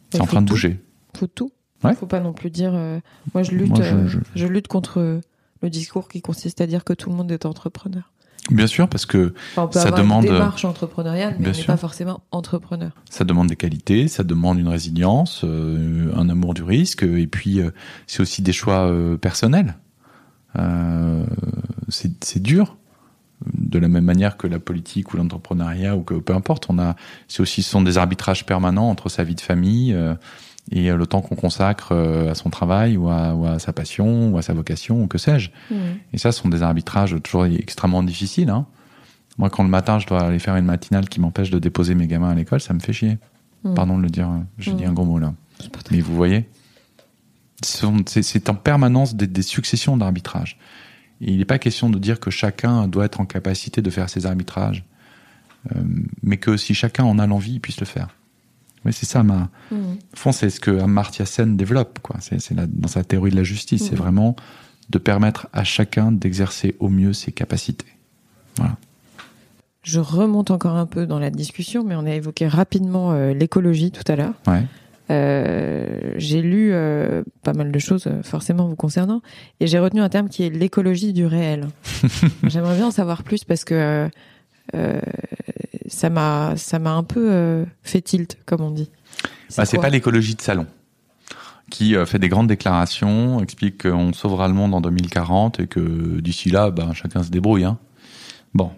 C'est en train de bouger. Faut tout. Ouais. Faut pas non plus dire. euh, moi, je lutte. Moi, je- euh, je- je lutte contre le discours qui consiste à dire que tout le monde est entrepreneur. Bien sûr, parce que Enfin, on peut Ça avoir demande- une démarche entrepreneuriale, mais on n'est pas forcément entrepreneur. ça demande des qualités, ça demande une résilience, euh, un amour du risque, et puis euh, c'est aussi des choix euh, personnels. Euh, c'est dur, de la même manière que la politique ou l'entrepreneuriat ou que peu importe. On a, c'est aussi ce sont des arbitrages permanents entre sa vie de famille euh, et euh, le temps qu'on consacre euh, à son travail ou à, ou à sa passion ou à sa vocation ou que sais-je. Et ça, ce sont des arbitrages toujours extrêmement difficiles. Hein. Moi, quand le matin, je dois aller faire une matinale qui m'empêche de déposer mes gamins à l'école, ça me fait chier. Mm. Pardon de le dire, je Mm. dis un gros mot là. Mais vous voyez, c'est en permanence des, des successions d'arbitrages. Il n'est pas question de dire que chacun doit être en capacité de faire ses arbitrages, euh, mais que si chacun en a l'envie, il puisse le faire. Oui, c'est ça ma. Mm. Au fond, c'est ce que Amartya Sen développe, quoi. C'est dans sa théorie de la justice. C'est Mhm. vraiment de permettre à chacun d'exercer au mieux ses capacités. Je remonte encore un peu dans la discussion, mais on a évoqué rapidement euh, l'écologie tout à l'heure. Ouais. Euh, j'ai lu euh, pas mal de choses forcément vous concernant, et j'ai retenu un terme qui est l'écologie du réel. J'aimerais bien en savoir plus parce que ça m'a ça m'a un peu euh, fait tilt, comme on dit. Bah, c'est quoi pas l'écologie de salon qui euh, fait des grandes déclarations, explique qu'on sauvera le monde en 2040 et que d'ici là, ben, chacun se débrouille. Hein. Bon,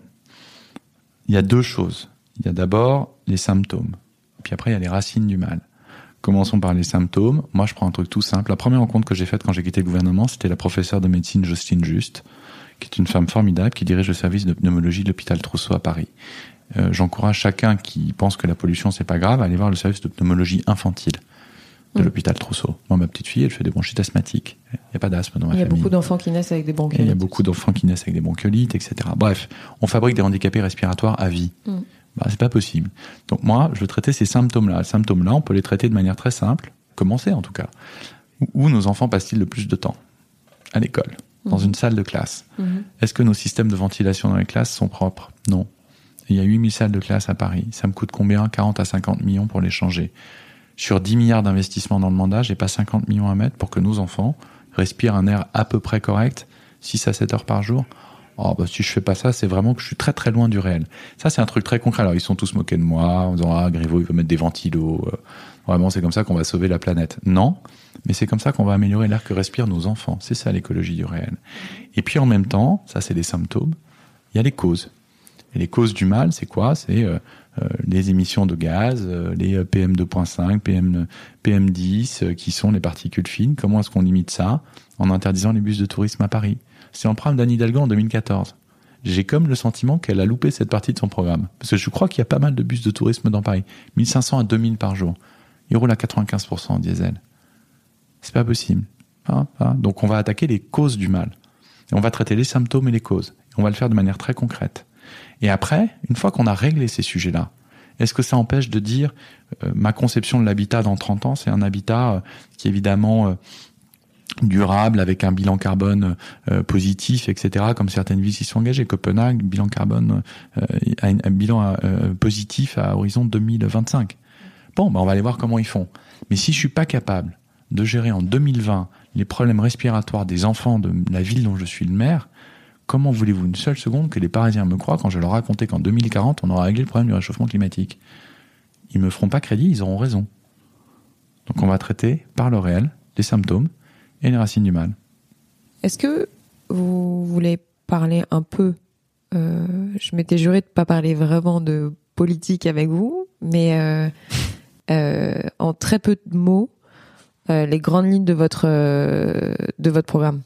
il y a deux choses. Il y a d'abord les symptômes, puis après il y a les racines du mal. Commençons par les symptômes. Moi, je prends un truc tout simple. La première rencontre que j'ai faite quand j'ai quitté le gouvernement, c'était la professeure de médecine Justine Juste, qui est une femme formidable, qui dirige le service de pneumologie de l'hôpital Trousseau à Paris. Euh, J'encourage chacun qui pense que la pollution c'est pas grave à aller voir le service de pneumologie infantile de Mm. l'hôpital Trousseau. Moi, ma petite fille, elle fait des bronchites asthmatiques. Il n'y a pas d'asthme dans ma Il y a famille. beaucoup d'enfants qui naissent avec des bronchiolites. il y a beaucoup d'enfants qui naissent avec des bronchiolites, etc. Bref, on fabrique des handicapés respiratoires à vie. Mm. Bah, c'est pas possible. Donc moi, je veux traiter ces symptômes-là. Symptômes-là, on peut les traiter de manière très simple, commencer en tout cas. Où, nos enfants passent-ils le plus de temps? À l'école, dans Mhm. une salle de classe. Mhm. Est-ce que nos systèmes de ventilation dans les classes sont propres? Non. Il y a 8000 salles de classe à Paris. Ça me coûte combien? 40 à 50 millions pour les changer. Sur 10 milliards d'investissements dans le mandat, j'ai pas 50 millions à mettre pour que nos enfants respirent un air à peu près correct, 6 à 7 heures par jour. Oh, bah, si je fais pas ça, c'est vraiment que je suis très très loin du réel. Ça, c'est un truc très concret. Alors, ils sont tous moqués de moi, en disant, ah, Griveaux, il veut mettre des ventilos. euh, Vraiment, c'est comme ça qu'on va sauver la planète. Non, mais c'est comme ça qu'on va améliorer l'air que respirent nos enfants. C'est ça l'écologie du réel. Et puis en même temps, ça c'est les symptômes, il y a les causes. Les causes du mal, c'est quoi? C'est euh, euh, les émissions de gaz, euh, les euh, PM2.5, PM, PM10, euh, qui sont les particules fines. Comment est-ce qu'on limite ça? En interdisant les bus de tourisme à Paris. C'est en programme d'Anne en 2014. J'ai comme le sentiment qu'elle a loupé cette partie de son programme. Parce que je crois qu'il y a pas mal de bus de tourisme dans Paris. 1500 à 2000 par jour. Ils roulent à 95% en diesel. C'est pas possible. Hein, hein. Donc on va attaquer les causes du mal. On va traiter les symptômes et les causes. On va le faire de manière très concrète. Et après, une fois qu'on a réglé ces sujets-là, est-ce que ça empêche de dire euh, ma conception de l'habitat dans 30 ans, c'est un habitat euh, qui est évidemment euh, durable, avec un bilan carbone euh, positif, etc., comme certaines villes s'y sont engagées. Copenhague, bilan carbone, euh, a une- un bilan euh, positif à horizon 2025. Bon, ben on va aller voir comment ils font. Mais si je suis pas capable de gérer en 2020 les problèmes respiratoires des enfants de la ville dont je suis le maire, comment voulez-vous une seule seconde que les Parisiens me croient quand je leur racontais qu'en 2040, on aura réglé le problème du réchauffement climatique? Ils me feront pas crédit, ils auront raison. Donc on va traiter par le réel les symptômes et les racines du mal. Est-ce que vous voulez parler un peu euh, Je m'étais juré de pas parler vraiment de politique avec vous, mais euh, euh, en très peu de mots, les grandes lignes de votre programme.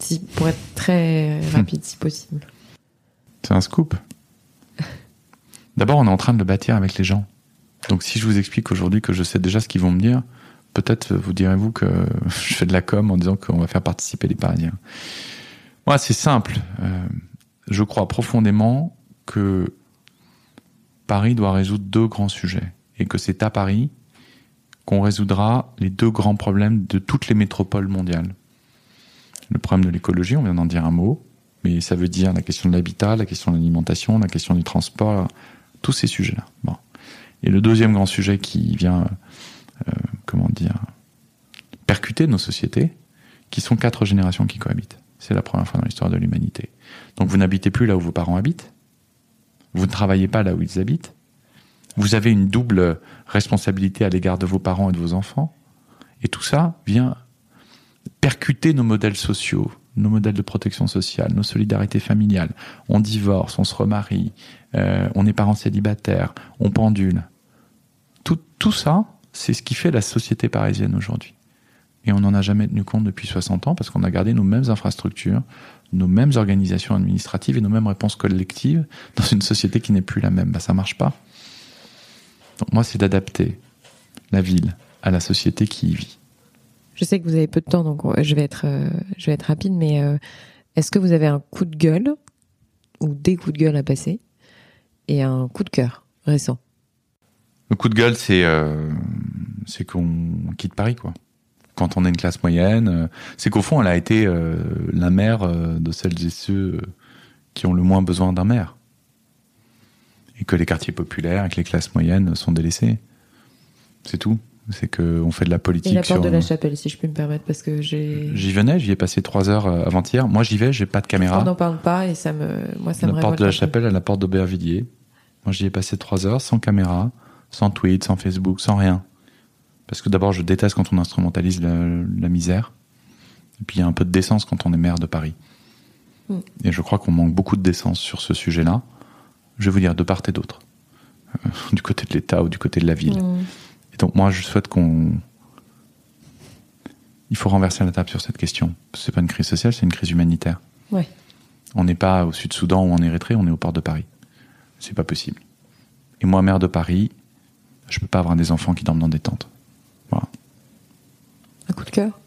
Si, pour être très rapide, si possible. C'est un scoop. D'abord, on est en train de le bâtir avec les gens. Donc si je vous explique aujourd'hui que je sais déjà ce qu'ils vont me dire, peut-être vous direz-vous que je fais de la com en disant qu'on va faire participer les Parisiens. Moi, c'est simple. Euh, je crois profondément que Paris doit résoudre deux grands sujets et que c'est à Paris qu'on résoudra les deux grands problèmes de toutes les métropoles mondiales. Le problème de l'écologie, on vient d'en dire un mot, mais ça veut dire la question de l'habitat, la question de l'alimentation, la question du transport, tous ces sujets-là. Bon. Et le deuxième grand sujet qui vient, euh, comment dire, percuter nos sociétés, qui sont quatre générations qui cohabitent. C'est la première fois dans l'histoire de l'humanité. Donc vous n'habitez plus là où vos parents habitent, vous ne travaillez pas là où ils habitent, vous avez une double responsabilité à l'égard de vos parents et de vos enfants, et tout ça vient percuter nos modèles sociaux, nos modèles de protection sociale, nos solidarités familiales. On divorce, on se remarie, euh, on est parents célibataires, on pendule. Tout, tout ça, c'est ce qui fait la société parisienne aujourd'hui. Et on n'en a jamais tenu compte depuis 60 ans parce qu'on a gardé nos mêmes infrastructures, nos mêmes organisations administratives et nos mêmes réponses collectives dans une société qui n'est plus la même. Bah, ça marche pas. Donc moi, c'est d'adapter la ville à la société qui y vit. Je sais que vous avez peu de temps, donc je vais être, euh, je vais être rapide, mais euh, est-ce que vous avez un coup de gueule ou des coups de gueule à passer et un coup de cœur récent? Le coup de gueule, c'est euh, qu'on quitte Paris, quoi. Quand on est une classe moyenne, c'est qu'au fond, elle a été la mère de celles et ceux qui ont le moins besoin d'un maire. Et que les quartiers populaires et que les classes moyennes sont délaissés. C'est tout c'est qu'on fait de la politique. Et la porte de la chapelle, si je puis me permettre, parce que j'ai. J'y venais, j'y ai passé trois heures euh, avant-hier. Moi, j'y vais, j'ai pas de caméra. On n'en parle pas et ça me, moi, ça la me. La porte de la chapelle à la porte d'Aubervilliers. Moi, j'y ai passé trois heures sans caméra, sans tweet, sans Facebook, sans rien. Parce que d'abord, je déteste quand on instrumentalise la, misère. Et puis, il y a un peu de décence quand on est maire de Paris. Hmm. Et je crois qu'on manque beaucoup de décence sur ce sujet-là. Je vais vous dire de part et d'autre. Euh, du côté de l'État ou du côté de la ville. Hmm. Et donc moi, je souhaite qu'on... Il faut renverser la table sur cette question. C'est pas une crise sociale, c'est une crise humanitaire. Ouais. On n'est pas au Sud-Soudan ou en Érythrée, on est au port de Paris. C'est pas possible. Et moi, maire de Paris, je peux pas avoir des enfants qui dorment dans des tentes. Voilà. Un coup de cœur?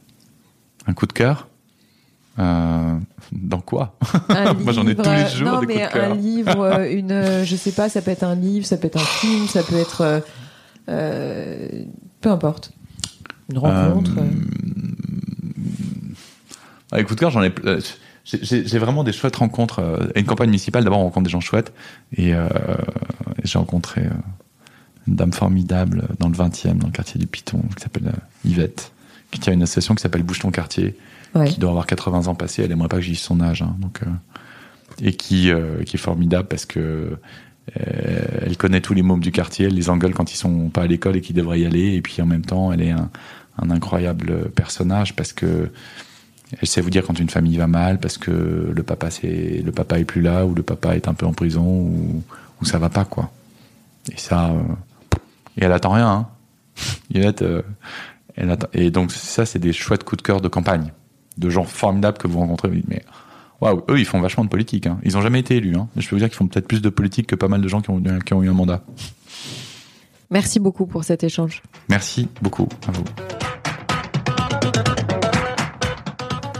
Un coup de cœur? Euh, dans quoi? Moi j'en ai tous les jours. Non, mais un livre, euh, une, euh, je sais pas, ça peut être un livre, ça peut être un film, ça peut être peu importe. Une rencontre. Euh... Ah, écoute, j'en ai. Euh, j'ai vraiment des chouettes rencontres. Euh, une campagne municipale, d'abord, on rencontre des gens chouettes. Et, euh, j'ai rencontré une dame formidable dans le 20e, dans le quartier du Piton, qui s'appelle Yvette, qui tient une association qui s'appelle Bouche ton quartier, qui doit avoir 80 ans passés. Elle aimerait pas que j'y son âge. Hein, donc, et qui, qui est formidable parce que euh, elle connaît tous les mômes du quartier, elle les engueule quand ils sont pas à l'école et qu'ils devraient y aller. Et puis en même temps, elle est un, incroyable personnage parce que elle sait vous dire quand une famille va mal, parce que le papa c'est le papa est plus là ou le papa est un peu en prison ou, ou ça va pas quoi. Et ça, euh, et elle attend rien. Hein. Euh, elle attend, et donc ça c'est des chouettes coups de cœur de campagne, de gens formidables que vous rencontrez. Mais Waouh, eux, ils font vachement de politique. Hein. Ils ont jamais été élus. Hein. Je peux vous dire qu'ils font peut-être plus de politique que pas mal de gens qui ont, qui ont eu un mandat. Merci beaucoup pour cet échange. Merci beaucoup à vous.